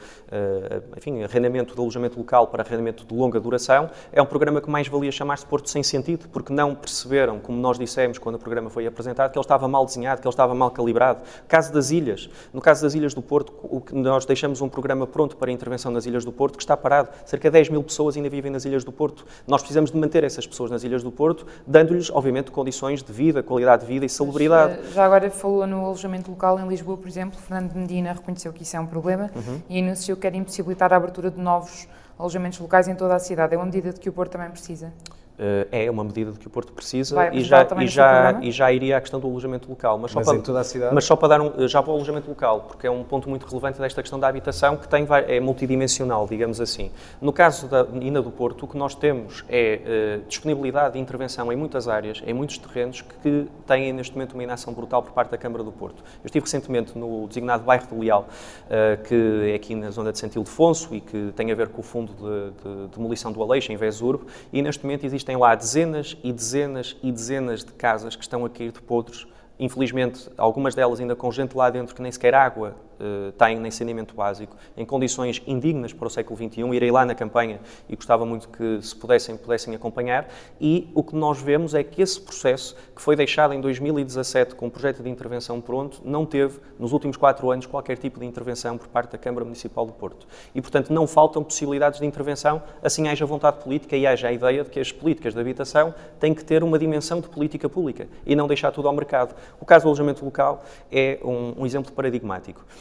enfim, arrendamento de alojamento local para arrendamento de longa duração, é um programa que mais valia chamar-se Porto sem sentido, porque não perceberam, como nós dissemos quando o programa foi apresentado, que ele estava mal desenhado, que ele estava mal calibrado. Caso das ilhas. No caso das ilhas do Porto, o que nós deixamos um programa pronto para a intervenção nas Ilhas do Porto que está parado. Cerca de 10 mil pessoas ainda vivem nas Ilhas do Porto. Nós precisamos de manter essas pessoas nas Ilhas do Porto, dando-lhes, obviamente, condições de vida, qualidade de vida e salubridade. Mas, eh, já agora falou no alojamento local em Lisboa, por exemplo, Fernando Medina reconheceu que isso é um problema uhum. e anunciou que quer impossibilitar a abertura de novos alojamentos locais em toda a cidade. É uma medida de que o Porto também precisa? Uh, é uma medida de que o Porto precisa e já, e, já, e já iria à questão do alojamento local. Mas, mas só para, toda a cidade? Mas só para dar um, já para o alojamento local, porque é um ponto muito relevante desta questão da habitação que tem, é multidimensional, digamos assim. No caso da Ina do Porto, o que nós temos é uh, disponibilidade de intervenção em muitas áreas, em muitos terrenos que têm neste momento uma inação brutal por parte da Câmara do Porto. Eu estive recentemente no designado bairro do Leal, uh, que é aqui na zona de Santo Ildefonso e que tem a ver com o fundo de, de, de demolição do Aleixo, em Vesurbo, e neste momento existem lá dezenas e dezenas e dezenas de casas que estão a cair de podres. Infelizmente, algumas delas ainda com gente lá dentro que nem sequer água uh, têm nem saneamento básico, em condições indignas para o século XXI. Irei lá na campanha e gostava muito que, se pudessem, pudessem acompanhar. E o que nós vemos é que esse processo, que foi deixado em 2017 com o projeto de intervenção pronto, não teve, nos últimos quatro anos, qualquer tipo de intervenção por parte da Câmara Municipal do Porto. E, portanto, não faltam possibilidades de intervenção, assim haja vontade política e haja a ideia de que as políticas de habitação têm que ter uma dimensão de política pública e não deixar tudo ao mercado. O caso do alojamento local é um, um exemplo paradigmático.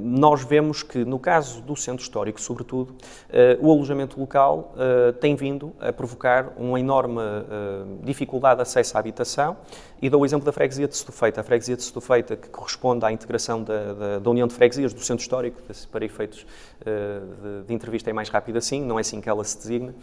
nós vemos que, no caso do centro histórico, sobretudo, eh, o alojamento local eh, tem vindo a provocar uma enorme dificuldade de acesso à habitação. E dou o exemplo da freguesia de Setufeita. A freguesia de Setufeita, que corresponde à integração da, da, da União de Freguesias do Centro Histórico, para efeitos de, de, entrevista é mais rápido assim, não é assim que ela se designa.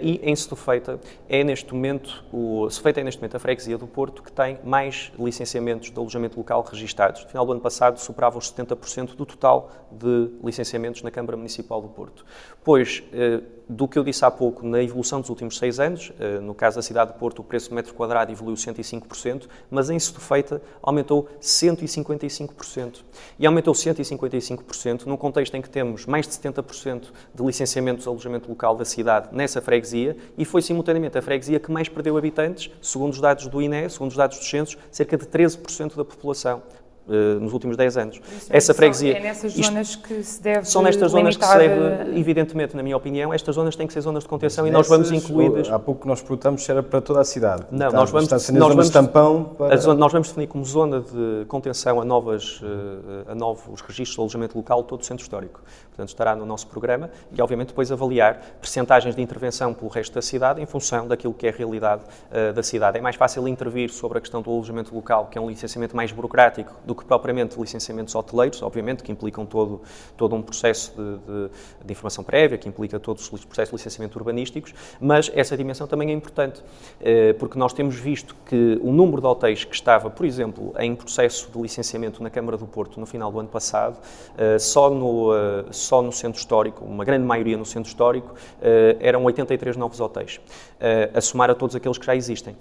E em Setufeita é neste momento, o Setufeita é neste momento a freguesia do Porto que tem mais licenciamentos de alojamento local registados. No final do ano passado superava os 70% do total de licenciamentos na Câmara Municipal do Porto. Pois, eh, do que eu disse há pouco, na evolução dos últimos seis anos, eh, no caso da cidade de Porto, o preço do metro quadrado evoluiu 105%, mas em Setufeita aumentou 155%. E aumentou 155% num contexto em que temos mais de 70% de licenciamentos de alojamento local da cidade nessa freguesia e foi simultaneamente a freguesia que mais perdeu habitantes, segundo os dados do INE, segundo os dados dos censos, cerca de 13% da população. Uh, nos últimos 10 anos. Isso Essa freguesia. É nessas zonas isto, que se deve. São nestas zonas que se deve, evidentemente, na minha opinião, estas zonas têm que ser zonas de contenção Mas e nós vamos incluídas. Há pouco nós perguntamos se era para toda a cidade. Não, nós vamos, nós vamos, tampão para... zona, nós vamos definir como zona de contenção a, novas, uh, a novos registros de alojamento local todo o centro histórico. Portanto, estará no nosso programa e, obviamente, depois avaliar percentagens de intervenção pelo resto da cidade em função daquilo que é a realidade uh, da cidade. É mais fácil intervir sobre a questão do alojamento local, que é um licenciamento mais burocrático, do que propriamente licenciamento licenciamentos hoteleiros, obviamente, que implicam todo, todo um processo de, de, de informação prévia, que implica todos os processos de licenciamento urbanísticos, mas essa dimensão também é importante, eh, porque nós temos visto que o número de hotéis que estava, por exemplo, em processo de licenciamento na Câmara do Porto no final do ano passado, eh, só no, eh, só no centro histórico, uma grande maioria no centro histórico, eram 83 novos hotéis, a somar a todos aqueles que já existem.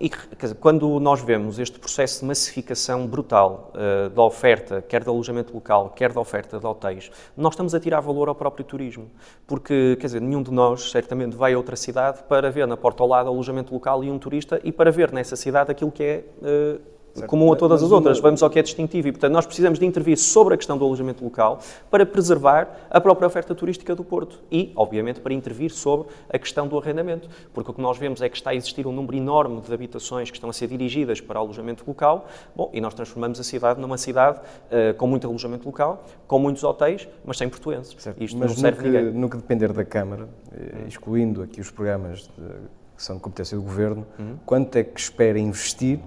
E dizer, quando nós vemos este processo de massificação brutal da oferta oferta, quer de alojamento local, quer da oferta de hotéis, nós estamos a tirar valor ao próprio turismo. Porque, quer dizer, nenhum de nós certamente vai a outra cidade para ver na porta ao lado alojamento local e um turista e para ver nessa cidade aquilo que é. Uh, Certo. comum a todas as outras. Vamos ao que é distintivo e, portanto, nós precisamos de intervir sobre a questão do alojamento local para preservar a própria oferta turística do Porto e, obviamente, para intervir sobre a questão do arrendamento, porque o que nós vemos é que está a existir um número enorme de habitações que estão a ser dirigidas para alojamento local, bom, e nós transformamos a cidade numa cidade uh, com muito alojamento local, com muitos hotéis, mas sem portuenses. Certo. Isto mas não serve que, ninguém. no que depender da Câmara, eh, excluindo aqui os programas de, que são de competência do Governo, uhum. quanto é que espera investir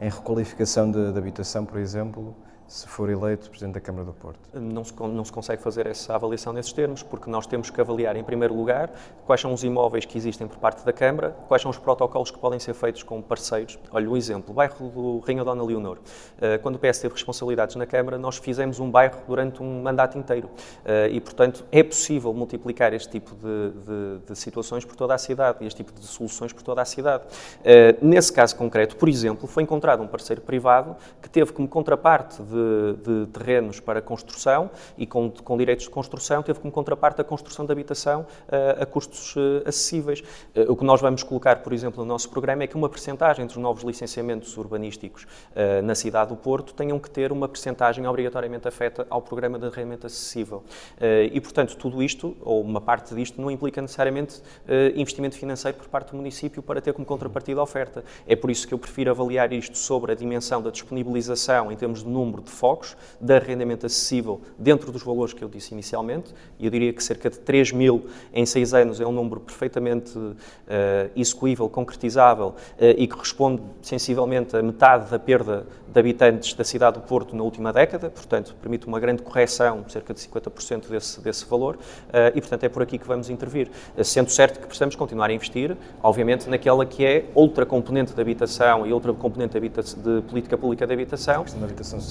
em requalificação de, de habitação, por exemplo, se for eleito Presidente da Câmara do Porto? Não se, não se consegue fazer essa avaliação nesses termos, porque nós temos que avaliar, em primeiro lugar, quais são os imóveis que existem por parte da Câmara, quais são os protocolos que podem ser feitos com parceiros. Olha, um exemplo, o bairro do Rainha Dona Leonor. Eh, quando o PS teve responsabilidades na Câmara, nós fizemos um bairro durante um mandato inteiro. Eh, e, portanto, é possível multiplicar este tipo de, de, de situações por toda a cidade, este tipo de soluções por toda a cidade. Eh, nesse caso concreto, por exemplo, foi encontrado um parceiro privado que teve como contraparte de de, de terrenos para construção e com, com, direitos de construção, teve como contraparte a construção de habitação uh, a custos uh, acessíveis. Uh, o que nós vamos colocar, por exemplo, no nosso programa é que uma percentagem dos novos licenciamentos urbanísticos na cidade do Porto tenham que ter uma percentagem obrigatoriamente afeta ao programa de arrendamento acessível. e, portanto, tudo isto, ou uma parte disto, não implica necessariamente investimento financeiro por parte do município para ter como contrapartida a oferta. É por isso que eu prefiro avaliar isto sobre a dimensão da disponibilização em termos de número de focos de arrendamento acessível dentro dos valores que eu disse inicialmente, eu diria que cerca de 3 mil em 6 anos é um número perfeitamente uh, execuível, concretizável uh, e que responde sensivelmente a metade da perda de habitantes da cidade do Porto na última década, portanto, permite uma grande correção, cerca de 50% desse, desse valor, uh, e, portanto, é por aqui que vamos intervir. sendo certo que precisamos continuar a investir, obviamente, naquela que é outra componente de habitação e outra componente de, de política pública de habitação,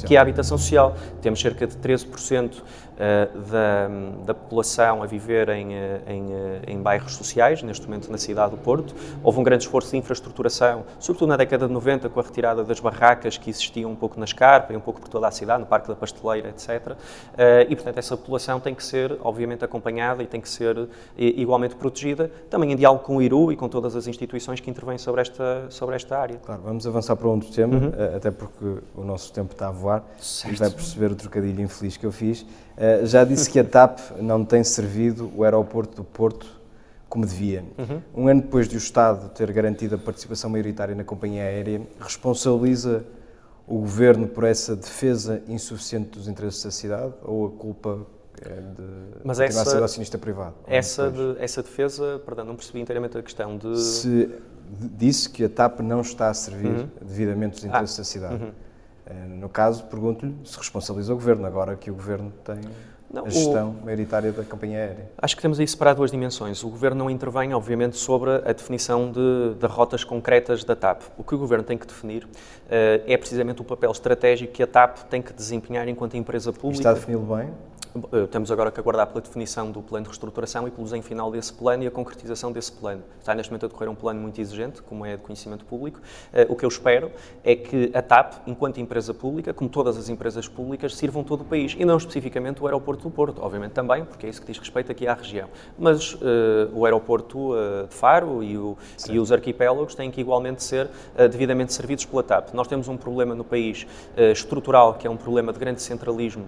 que é a habitação social. Temos cerca de 13% eh, da, da população a viver em, eh, em, eh, em, bairros sociais, neste momento na cidade do Porto. Houve um grande esforço de infraestruturação, sobretudo na década de 90, com a retirada das barracas que existiam um pouco na Escarpa e um pouco por toda a cidade, no Parque da Pasteleira, etc. E, portanto, essa população tem que ser, obviamente, acompanhada e tem que ser igualmente protegida, também em diálogo com o IRU e com todas as instituições que intervêm sobre esta, sobre esta área. Claro, vamos avançar para outro tema, uhum. até porque o nosso tempo está a voar certo. e vai perceber o trocadilho infeliz que eu fiz. Eh, já disse que a TAP não tem servido o aeroporto do Porto como devia. Uhum. Um ano depois de o Estado ter garantido a participação maioritária na companhia aérea, responsabiliza o governo por essa defesa insuficiente dos interesses da cidade ou a culpa é de Mas essa, ser acionista privado? Essa, de, essa defesa, perdão, não percebi inteiramente a questão de... Se disse que a TAP não está a servir uhum. devidamente os interesses ah. da cidade. Uhum. Eh, no caso, pergunto-lhe se responsabiliza o governo, agora que o governo tem não, a gestão o... maioritária da companhia aérea. Acho que temos aí separar duas dimensões. O Governo não intervém, obviamente, sobre a definição de, de rotas concretas da TAP. O que o Governo tem que definir uh, é precisamente o papel estratégico que a TAP tem que desempenhar enquanto empresa pública. está definido bem? Eh, temos agora que aguardar pela definição do plano de reestruturação e pelo desenho final desse plano e a concretização desse plano. Está neste momento a decorrer um plano muito exigente, como é de conhecimento público. Eh, o que eu espero é que a TAP, enquanto empresa pública, como todas as empresas públicas, sirvam todo o país e não especificamente o aeroporto do Porto, obviamente também, porque é isso que diz respeito aqui à região. Mas uh, o aeroporto uh, de Faro e, o, e, os arquipélagos têm que igualmente ser uh, devidamente servidos pela TAP. Nós temos um problema no país estrutural, que é um problema de grande centralismo,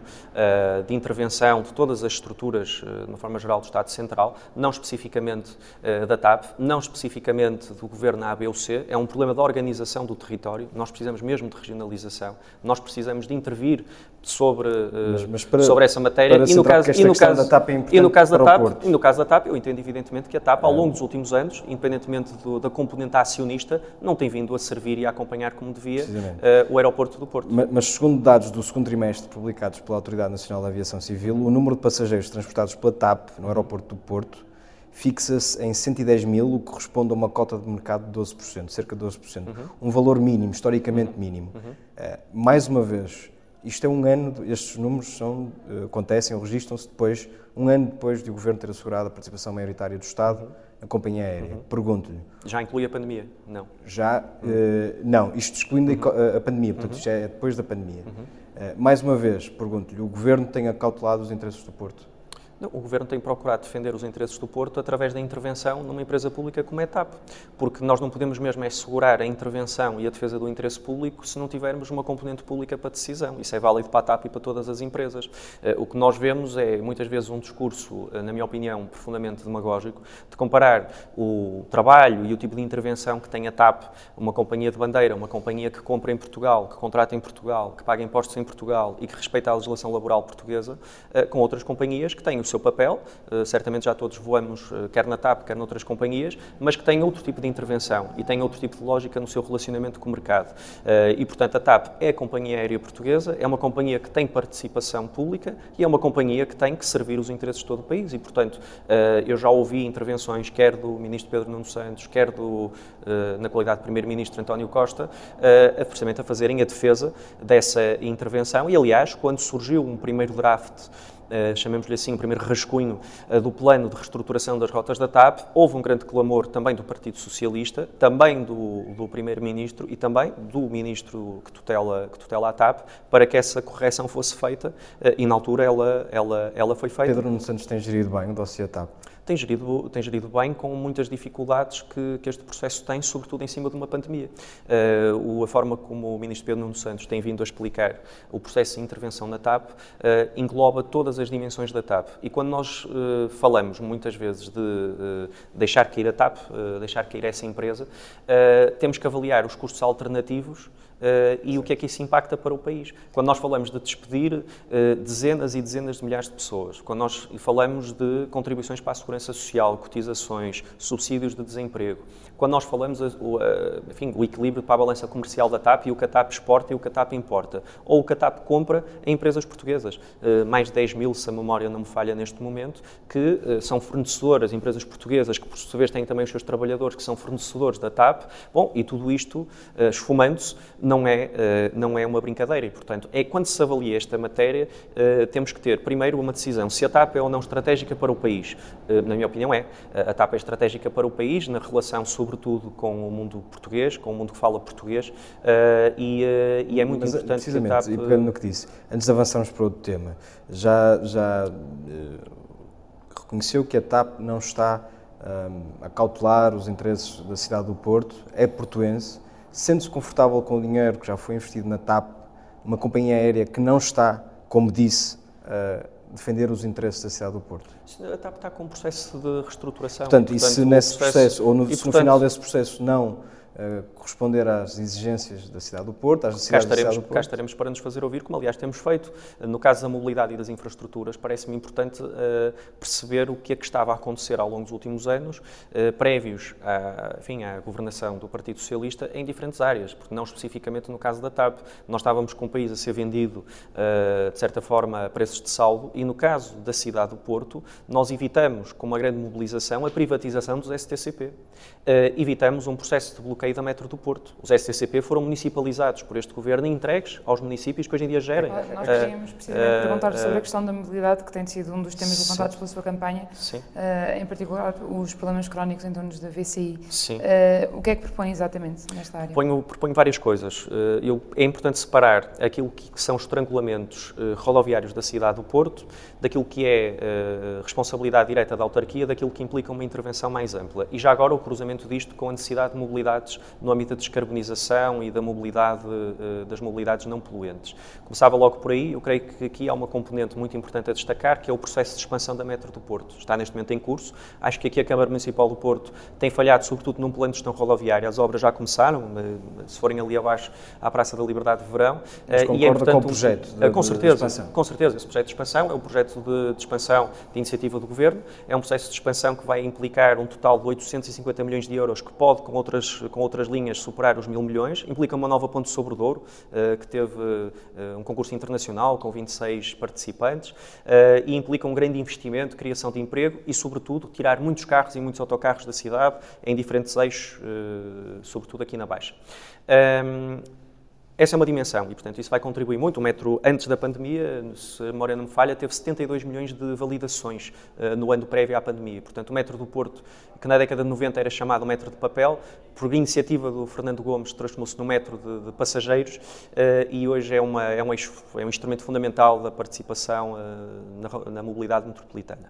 de intervenção de todas as estruturas, eh, de uma forma geral, do Estado Central, não especificamente eh, da TAP, não especificamente do governo A, B ou C, é um problema da organização do território. Nós precisamos mesmo de regionalização, nós precisamos de intervir sobre, eh, mas, mas para, sobre essa matéria. e no caso, e no caso da TAP é e no caso da TAP, e no caso da TAP, eu entendo evidentemente que a TAP, ao longo dos últimos anos, independentemente do, da componente acionista, não tem vindo a servir e a acompanhar como devia uh, o aeroporto do Porto. Mas, mas, segundo dados do segundo trimestre publicados pela Autoridade Nacional da Aviação Civil, Civil, o número de passageiros transportados pela TAP no aeroporto do Porto fixa-se em 110 mil, o que corresponde a uma cota de mercado de 12%, cerca de 12%. Uhum. Um valor mínimo, historicamente uhum. mínimo. Uhum. Uh, mais uma vez, isto é um ano, estes números são, uh, acontecem ou registram-se depois, um ano depois de o Governo ter assegurado a participação maioritária do Estado na companhia aérea. Uhum. Pergunto-lhe. Já inclui a pandemia? Não. Já, uh, não, isto excluindo a, a pandemia, portanto, isto é depois da pandemia. Eh, mais uma vez, pergunto-lhe, o Governo tem acautelado os interesses do Porto? O Governo tem procurado defender os interesses do Porto através da intervenção numa empresa pública como é a TAP, porque nós não podemos mesmo assegurar a intervenção e a defesa do interesse público se não tivermos uma componente pública para decisão. Isso é válido para a TAP e para todas as empresas. Eh, o que nós vemos é, muitas vezes, um discurso, eh, na minha opinião, profundamente demagógico, de comparar o trabalho e o tipo de intervenção que tem a TAP, uma companhia de bandeira, uma companhia que compra em Portugal, que contrata em Portugal, que paga impostos em Portugal e que respeita a legislação laboral portuguesa, eh, com outras companhias que têm o seu papel, uh, certamente já todos voamos, uh, quer na TAP, quer noutras companhias, mas que têm outro tipo de intervenção e têm outro tipo de lógica no seu relacionamento com o mercado. Uh, e, portanto, a TAP é a companhia aérea portuguesa, é uma companhia que tem participação pública e é uma companhia que tem que servir os interesses de todo o país. E, portanto, eu já ouvi intervenções, quer do Ministro Pedro Nuno Santos, quer do, na qualidade de Primeiro-Ministro António Costa, precisamente a fazerem a defesa dessa intervenção. E, aliás, quando surgiu um primeiro draft chamemos-lhe assim, o primeiro rascunho uh, do plano de reestruturação das rotas da TAP, houve um grande clamor também do Partido Socialista, também do, do Primeiro-Ministro e também do Ministro que tutela, que tutela a TAP, para que essa correção fosse feita uh, e na altura ela, ela, ela foi feita. Pedro Santos tem gerido bem o dossiê TAP? Tem gerido, tem gerido bem com muitas dificuldades que, que este processo tem, sobretudo em cima de uma pandemia. Uh, a forma como o Ministro Pedro Nuno Santos tem vindo a explicar o processo de intervenção na TAP uh, engloba todas as dimensões da TAP. E quando nós uh, falamos muitas vezes de deixar cair a TAP, deixar cair essa empresa, temos que avaliar os custos alternativos Uh, e o que é que isso impacta para o país. Quando nós falamos de despedir uh, dezenas e dezenas de milhares de pessoas, quando nós falamos de contribuições para a segurança social, cotizações, subsídios de desemprego, quando nós falamos uh, enfim, o equilíbrio para a balança comercial da TAP e o que a TAP exporta e o que a TAP importa, ou o que a TAP compra em empresas portuguesas, mais de 10 mil, se a memória não me falha neste momento, que são fornecedoras, empresas portuguesas, que por sua vez têm também os seus trabalhadores que são fornecedores da TAP, bom, e tudo isto esfumando-se não é, eh, não é uma brincadeira e, portanto, é quando se avalia esta matéria, eh, temos que ter primeiro uma decisão se a TAP é ou não estratégica para o país. Eh, na minha opinião é. A TAP é estratégica para o país, na relação sobretudo com o mundo português, com o mundo que fala português e, e é muito Mas, importante precisamente, TAP... e pegando no que disse, antes de avançarmos para outro tema, já, já reconheceu que a TAP não está um, a cautelar os interesses da cidade do Porto, é portuense, sente-se confortável com o dinheiro que já foi investido na TAP, uma companhia aérea que não está, como disse, a defender os interesses da cidade do Porto? A TAP está com um processo de reestruturação. Portanto, e, portanto, e se nesse processo, processo, ou no, se portanto, no final desse processo não uh, corresponder às exigências da cidade do Porto, às necessidades da cidade do Porto. Cá estaremos para nos fazer ouvir, como aliás temos feito. No caso da mobilidade e das infraestruturas, parece-me importante uh, perceber o que é que estava a acontecer ao longo dos últimos anos, uh, prévios à, enfim, à governação do Partido Socialista, em diferentes áreas, porque não especificamente no caso da TAP. Nós estávamos com o país a ser vendido, de certa forma, a preços de saldo, e no caso da cidade do Porto, nós evitamos, com uma grande mobilização, a privatização dos STCP. evitamos um processo de bloqueio da Metro do Porto. Os STCP foram municipalizados por este governo e entregues aos municípios que hoje em dia gerem. Nós queríamos precisamente uh, perguntar sobre a questão da mobilidade, que tem sido um dos temas sim. levantados pela sua campanha, uh, em particular os problemas crónicos em torno da VCI. Sim. Uh, o que é que propõe exatamente nesta área? Proponho, proponho várias coisas. Eu, é importante separar aquilo que são os estrangulamentos rodoviários da cidade do Porto, daquilo que é responsabilidade direta da autarquia, daquilo que implica uma intervenção mais ampla. E já agora o cruzamento disto com a necessidade de mobilidades no âmbito da descarbonização e da mobilidade, eh, das mobilidades não poluentes. Começava logo por aí, eu creio que aqui há uma componente muito importante a destacar, que é o processo de expansão da Metro do Porto. Está neste momento em curso. Acho que aqui a Câmara Municipal do Porto tem falhado, sobretudo num plano de gestão rodoviária. As obras já começaram, eh, se forem ali abaixo à Praça da Liberdade de Verão. Mas concorda e é, portanto, com o projeto de, com certeza, de expansão? Com certeza. Esse projeto de expansão é um projeto de, de expansão de iniciativa do Governo. É um processo de expansão que vai implicar um total de 850 milhões de euros que pode, com outras, com outras linhas, superar os mil milhões. Implica uma nova ponte sobre o Douro, uh, que teve uh, um concurso internacional com 26 participantes uh, e implica um grande investimento, criação de emprego e, sobretudo, tirar muitos carros e muitos autocarros da cidade em diferentes eixos, sobretudo aqui na Baixa. Essa é uma dimensão e, portanto, isso vai contribuir muito. O metro, antes da pandemia, se a memória não me falha, teve 72 milhões de validações uh, no ano prévio à pandemia. Portanto, o metro do Porto, que na década de 90 era chamado metro de papel, por iniciativa do Fernando Gomes, transformou-se no metro de, de passageiros uh, e hoje é, uma, é, um eixo, é, um instrumento fundamental da participação uh, na, na, mobilidade metropolitana.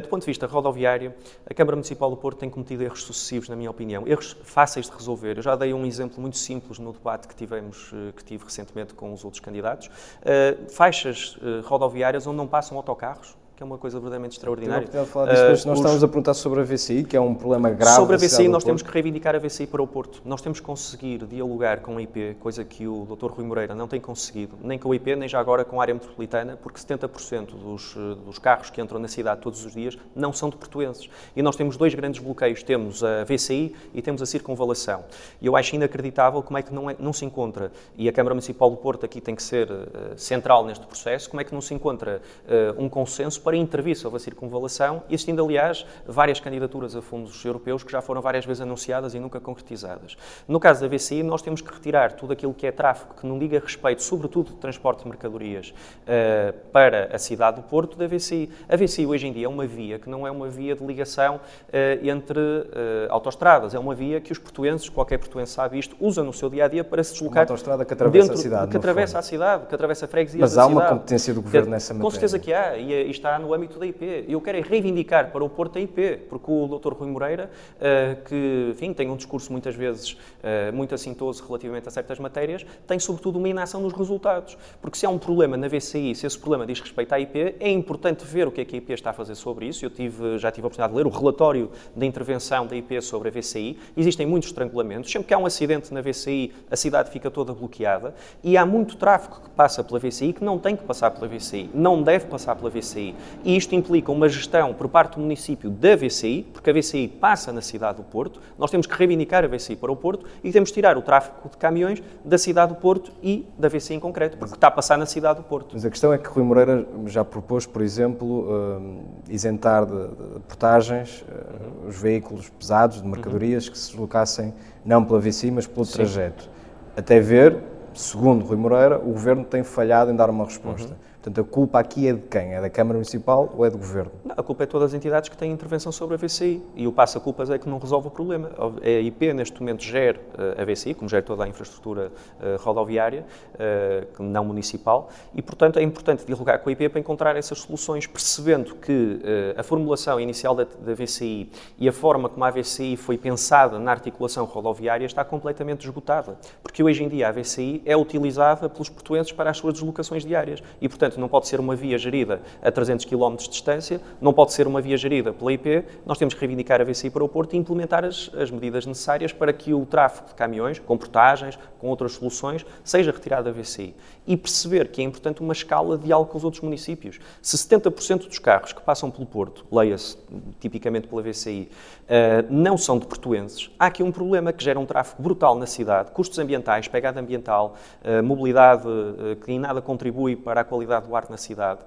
do ponto de vista rodoviário, a Câmara Municipal do Porto tem cometido erros sucessivos, na minha opinião, erros fáceis de resolver. Eu já dei um exemplo muito simples no debate que tivemos que tive recentemente com os outros candidatos, uh, faixas uh, rodoviárias onde não passam autocarros, que é uma coisa verdadeiramente extraordinária. Eu falar disso, uh, nós os... estamos a perguntar sobre a VCI, que é um problema grave. Sobre a VCI, nós temos que reivindicar a VCI para o Porto. Nós temos que conseguir dialogar com a IP, coisa que o Dr. Rui Moreira não tem conseguido, nem com a IP, nem já agora com a área metropolitana, porque 70% dos, dos carros que entram na cidade todos os dias não são de portuenses. E nós temos dois grandes bloqueios: temos a VCI e temos a circunvalação. E eu acho inacreditável como é que não, é, não se encontra, e a Câmara Municipal do Porto aqui tem que ser uh, central neste processo, como é que não se encontra uh, um consenso para intervir sobre a circunvalação, existindo, aliás, várias candidaturas a fundos europeus que já foram várias vezes anunciadas e nunca concretizadas. No caso da VCI, nós temos que retirar tudo aquilo que é tráfego que não diga respeito, sobretudo de transporte de mercadorias, uh, para a cidade do Porto da VCI. A VCI, hoje em dia, é uma via que não é uma via de ligação uh, entre uh, autoestradas, é uma via que os portuenses, qualquer portuense sabe isto, usa no seu dia-a-dia -dia para se deslocar. Uma autostrada que atravessa dentro, a cidade. Que atravessa a cidade, que atravessa a freguesia Mas há uma competência do Governo nessa matéria. Com certeza que há, e está no âmbito da IP. Eu quero é reivindicar para o Porto a IP, porque o Dr. Rui Moreira, uh, que enfim, tem um discurso muitas vezes uh, muito assintoso relativamente a certas matérias, tem sobretudo uma inação nos resultados. Porque se há um problema na VCI, se esse problema diz respeito à IP, é importante ver o que é que a IP está a fazer sobre isso. Eu tive, já tive a oportunidade de ler o relatório da intervenção da IP sobre a VCI. Existem muitos estrangulamentos. Sempre que há um acidente na VCI, a cidade fica toda bloqueada e há muito tráfego que passa pela VCI que não tem que passar pela VCI, não deve passar pela VCI. E isto implica uma gestão por parte do município da VCI, porque a VCI passa na cidade do Porto, nós temos que reivindicar a VCI para o Porto e temos que tirar o tráfego de caminhões da cidade do Porto e da VCI em concreto, porque está a passar na cidade do Porto. Mas a questão é que Rui Moreira já propôs, por exemplo, uh, isentar de, de portagens uh, os veículos pesados de mercadorias uhum. que se deslocassem não pela VCI, mas pelo Sim. trajeto. Até ver, segundo Rui Moreira, o Governo tem falhado em dar uma resposta. Uhum. Portanto, a culpa aqui é de quem? É da Câmara Municipal ou é do Governo? Não, a culpa é de todas as entidades que têm intervenção sobre a VCI. E o passa-culpas é que não resolve o problema. A IP, neste momento, gera eh, a VCI, como gera toda a infraestrutura uh, rodoviária, uh, não municipal, e, portanto, é importante dialogar com a IP para encontrar essas soluções, percebendo que a formulação inicial da, VCI e a forma como a VCI foi pensada na articulação rodoviária está completamente esgotada. Porque hoje em dia a VCI é utilizada pelos portuenses para as suas deslocações diárias. E, portanto, não pode ser uma via gerida a 300 km de distância, não pode ser uma via gerida pela IP, nós temos que reivindicar a VCI para o Porto e implementar as, as medidas necessárias para que o tráfego de caminhões, com portagens, com outras soluções, seja retirado da VCI. E perceber que é importante uma escala de diálogo com os outros municípios. Se 70% dos carros que passam pelo Porto, leia-se tipicamente pela VCI, uh, não são de portuenses, há aqui um problema que gera um tráfego brutal na cidade, custos ambientais, pegada ambiental, uh, mobilidade uh, que em nada contribui para a qualidade do ar na cidade.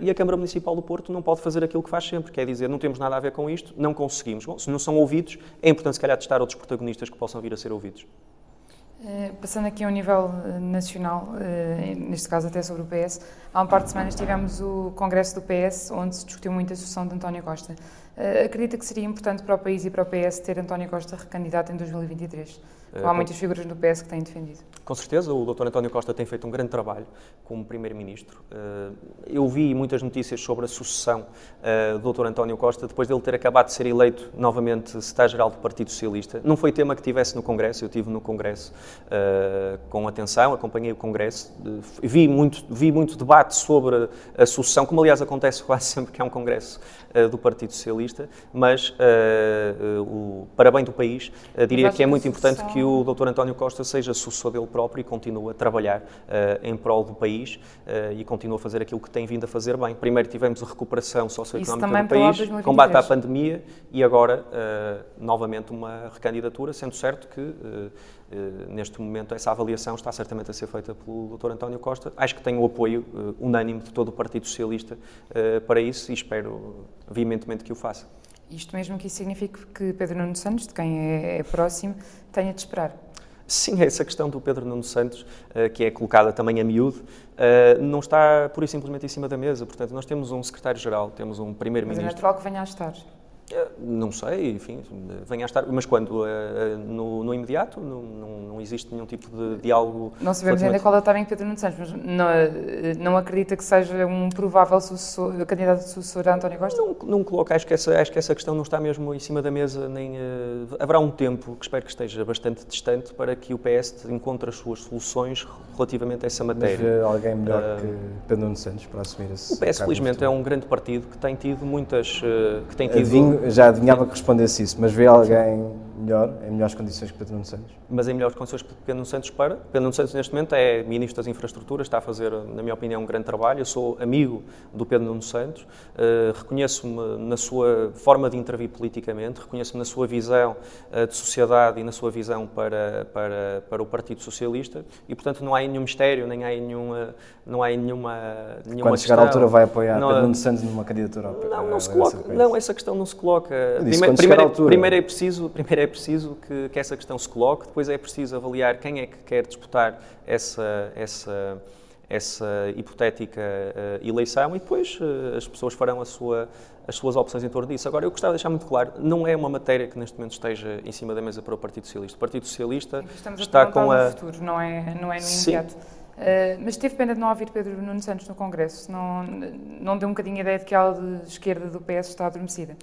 e a Câmara Municipal do Porto não pode fazer aquilo que faz sempre, que é dizer não temos nada a ver com isto, não conseguimos. Bom, se não são ouvidos, é importante se calhar testar outros protagonistas que possam vir a ser ouvidos. Passando aqui a um nível nacional, neste caso até sobre o PS, há um par de semanas tivemos o congresso do PS, onde se discutiu muito a sucessão de António Costa. Acredita que seria importante para o país e para o PS ter António Costa recandidato em 2023? Há muitas figuras no PS que têm defendido. Com certeza, o Dr. António Costa tem feito um grande trabalho como Primeiro-Ministro. Eh, eu vi muitas notícias sobre a sucessão eh, do Dr. António Costa depois dele ter acabado de ser eleito novamente secretário-geral do Partido Socialista. Não foi tema que tivesse no Congresso, eu tive no Congresso eh, com atenção, acompanhei o Congresso, vi muito, vi muito debate sobre a sucessão, como aliás acontece <laughs> quase sempre que há um Congresso do Partido Socialista, mas para bem do país, diria que é muito importante que o Dr. António Costa seja sucessor dele próprio e continue a trabalhar uh, em prol do país uh, e continue a fazer aquilo que tem vindo a fazer bem. Primeiro tivemos a recuperação socioeconómica do país, combate à pandemia e agora uh, novamente uma recandidatura, sendo certo que neste momento essa avaliação está certamente a ser feita pelo Dr. António Costa. Acho que tem o apoio unânime de todo o Partido Socialista para isso e espero veementemente que o faça. Isto mesmo que isso signifique que Pedro Nuno Santos, de quem é, é próximo, tenha de esperar. Sim, essa questão do Pedro Nuno Santos, que é colocada também a miúdo, não está pura e simplesmente em cima da mesa. Portanto, nós temos um secretário-geral, temos um primeiro-ministro. Mas é natural que venha a estar. Não sei, enfim, venha a estar. Mas quando? Eh, no, no imediato? Não, não, não, existe nenhum tipo de diálogo. Não sabemos ainda qual é o timing de Pedro Nuno Santos, mas não, não acredita que seja um provável sucessor, candidato de sucessor a António Costa? Não, não coloco, acho que, essa, acho que essa questão não está mesmo em cima da mesa, nem. Uh, haverá um tempo, que espero que esteja bastante distante, para que o PS encontre as suas soluções relativamente a essa matéria. Mas alguém melhor uh, que Pedro Nuno Santos para assumir esse. O PS, felizmente, é um grande partido que tem tido muitas. Uh, que tem tido já adivinhava que respondesse isso, mas vê alguém melhor, em melhores condições que Pedro Nuno Santos? Mas em melhores condições que Pedro Nuno Santos para. Pedro Nuno Santos, neste momento, é Ministro das Infraestruturas, está a fazer, na minha opinião, um grande trabalho. Eu sou amigo do Pedro Nuno Santos, uh, reconheço-me na sua forma de intervir politicamente, reconheço-me na sua visão uh, de sociedade e na sua visão para, para, para o Partido Socialista e, portanto, não há nenhum mistério, nem há nenhuma. Não há nenhuma, nenhuma Quando chegar à altura, vai apoiar não, Pedro Nuno Santos numa candidatura? Não, não se coloca. Não, essa questão não se coloca. Primeiro, primeiro, primeiro, é preciso, primeiro é preciso que, que, essa questão se coloque, depois é preciso avaliar quem é que quer disputar essa, essa, essa hipotética uh, eleição e depois uh, as pessoas farão a sua, as suas opções em torno disso. Agora, eu gostava de deixar muito claro, não é uma matéria que neste momento esteja em cima da mesa para o Partido Socialista. O Partido Socialista Estamos está com a... futuro, não é, não é no imediato. Uh, mas teve pena de não ouvir Pedro Nuno Santos no Congresso? Não, não deu um bocadinho a ideia de que a ala de esquerda do PS está adormecida?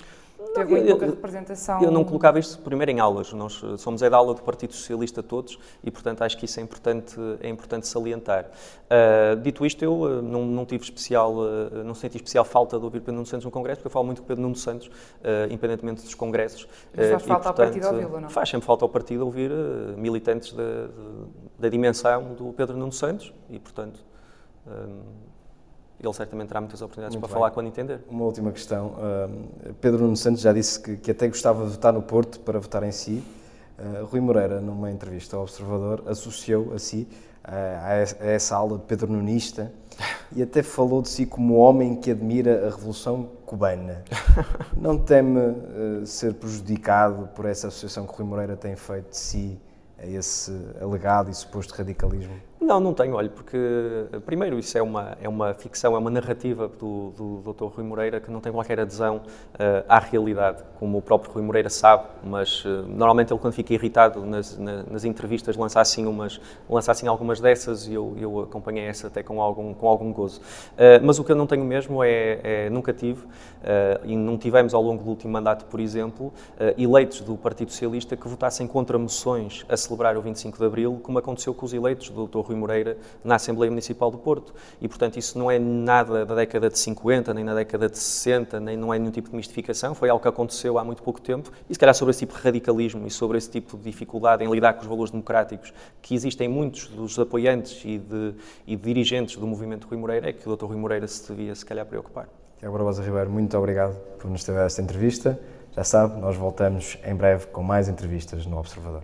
Teve muito pouca representação. Eu não colocava isto primeiro em aulas. Nós somos é da aula do Partido Socialista todos e, portanto, acho que isso é importante, é importante salientar. Uh, dito isto, eu uh, não, não, tive especial, uh, não senti especial falta de ouvir Pedro Nuno Santos no Congresso, porque eu falo muito com Pedro Nuno Santos, independentemente dos congressos. Mas faz falta e, portanto, ao partido ouvi-lo, não? Faz sempre falta ao partido ouvir militantes da, da dimensão do Pedro Nuno Santos e, portanto ele certamente terá muitas oportunidades Muito para bem. falar quando entender. Uma última questão. Uh, Pedro Nuno Santos já disse que, que, até gostava de votar no Porto para votar em si. Uh, Rui Moreira, numa entrevista ao Observador, associou a si uh, a, essa aula de Pedro Nunista e até falou de si como homem que admira a Revolução Cubana. <laughs> Não teme ser prejudicado por essa associação que Rui Moreira tem feito de si a esse alegado e suposto radicalismo? Não, não tenho, olha, porque primeiro isso é uma, é uma ficção, é uma narrativa do, do Dr. Rui Moreira que não tem qualquer adesão uh, à realidade, como o próprio Rui Moreira sabe, mas uh, normalmente ele quando fica irritado nas, na, nas entrevistas lança assim, umas, lança assim algumas dessas e eu, eu acompanhei essa até com algum, com algum gozo. Uh, mas o que eu não tenho mesmo é, é nunca tive, e não tivemos ao longo do último mandato, por exemplo, eleitos do Partido Socialista que votassem contra moções a celebrar o 25 de Abril, como aconteceu com os eleitos do Dr. Rui Moreira na Assembleia Municipal do Porto. E, portanto, isso não é nada da década de 50, nem na década de 60, nem não é nenhum tipo de mistificação, foi algo que aconteceu há muito pouco tempo. E, se calhar, sobre esse tipo de radicalismo e sobre esse tipo de dificuldade em lidar com os valores democráticos que existem em muitos dos apoiantes e de, e de dirigentes do movimento Rui Moreira, é que o Dr. Rui Moreira se devia, se calhar, preocupar. Tiago Barbosa Ribeiro, muito obrigado por nos ter dado esta entrevista. Já sabe, nós voltamos em breve com mais entrevistas no Observador.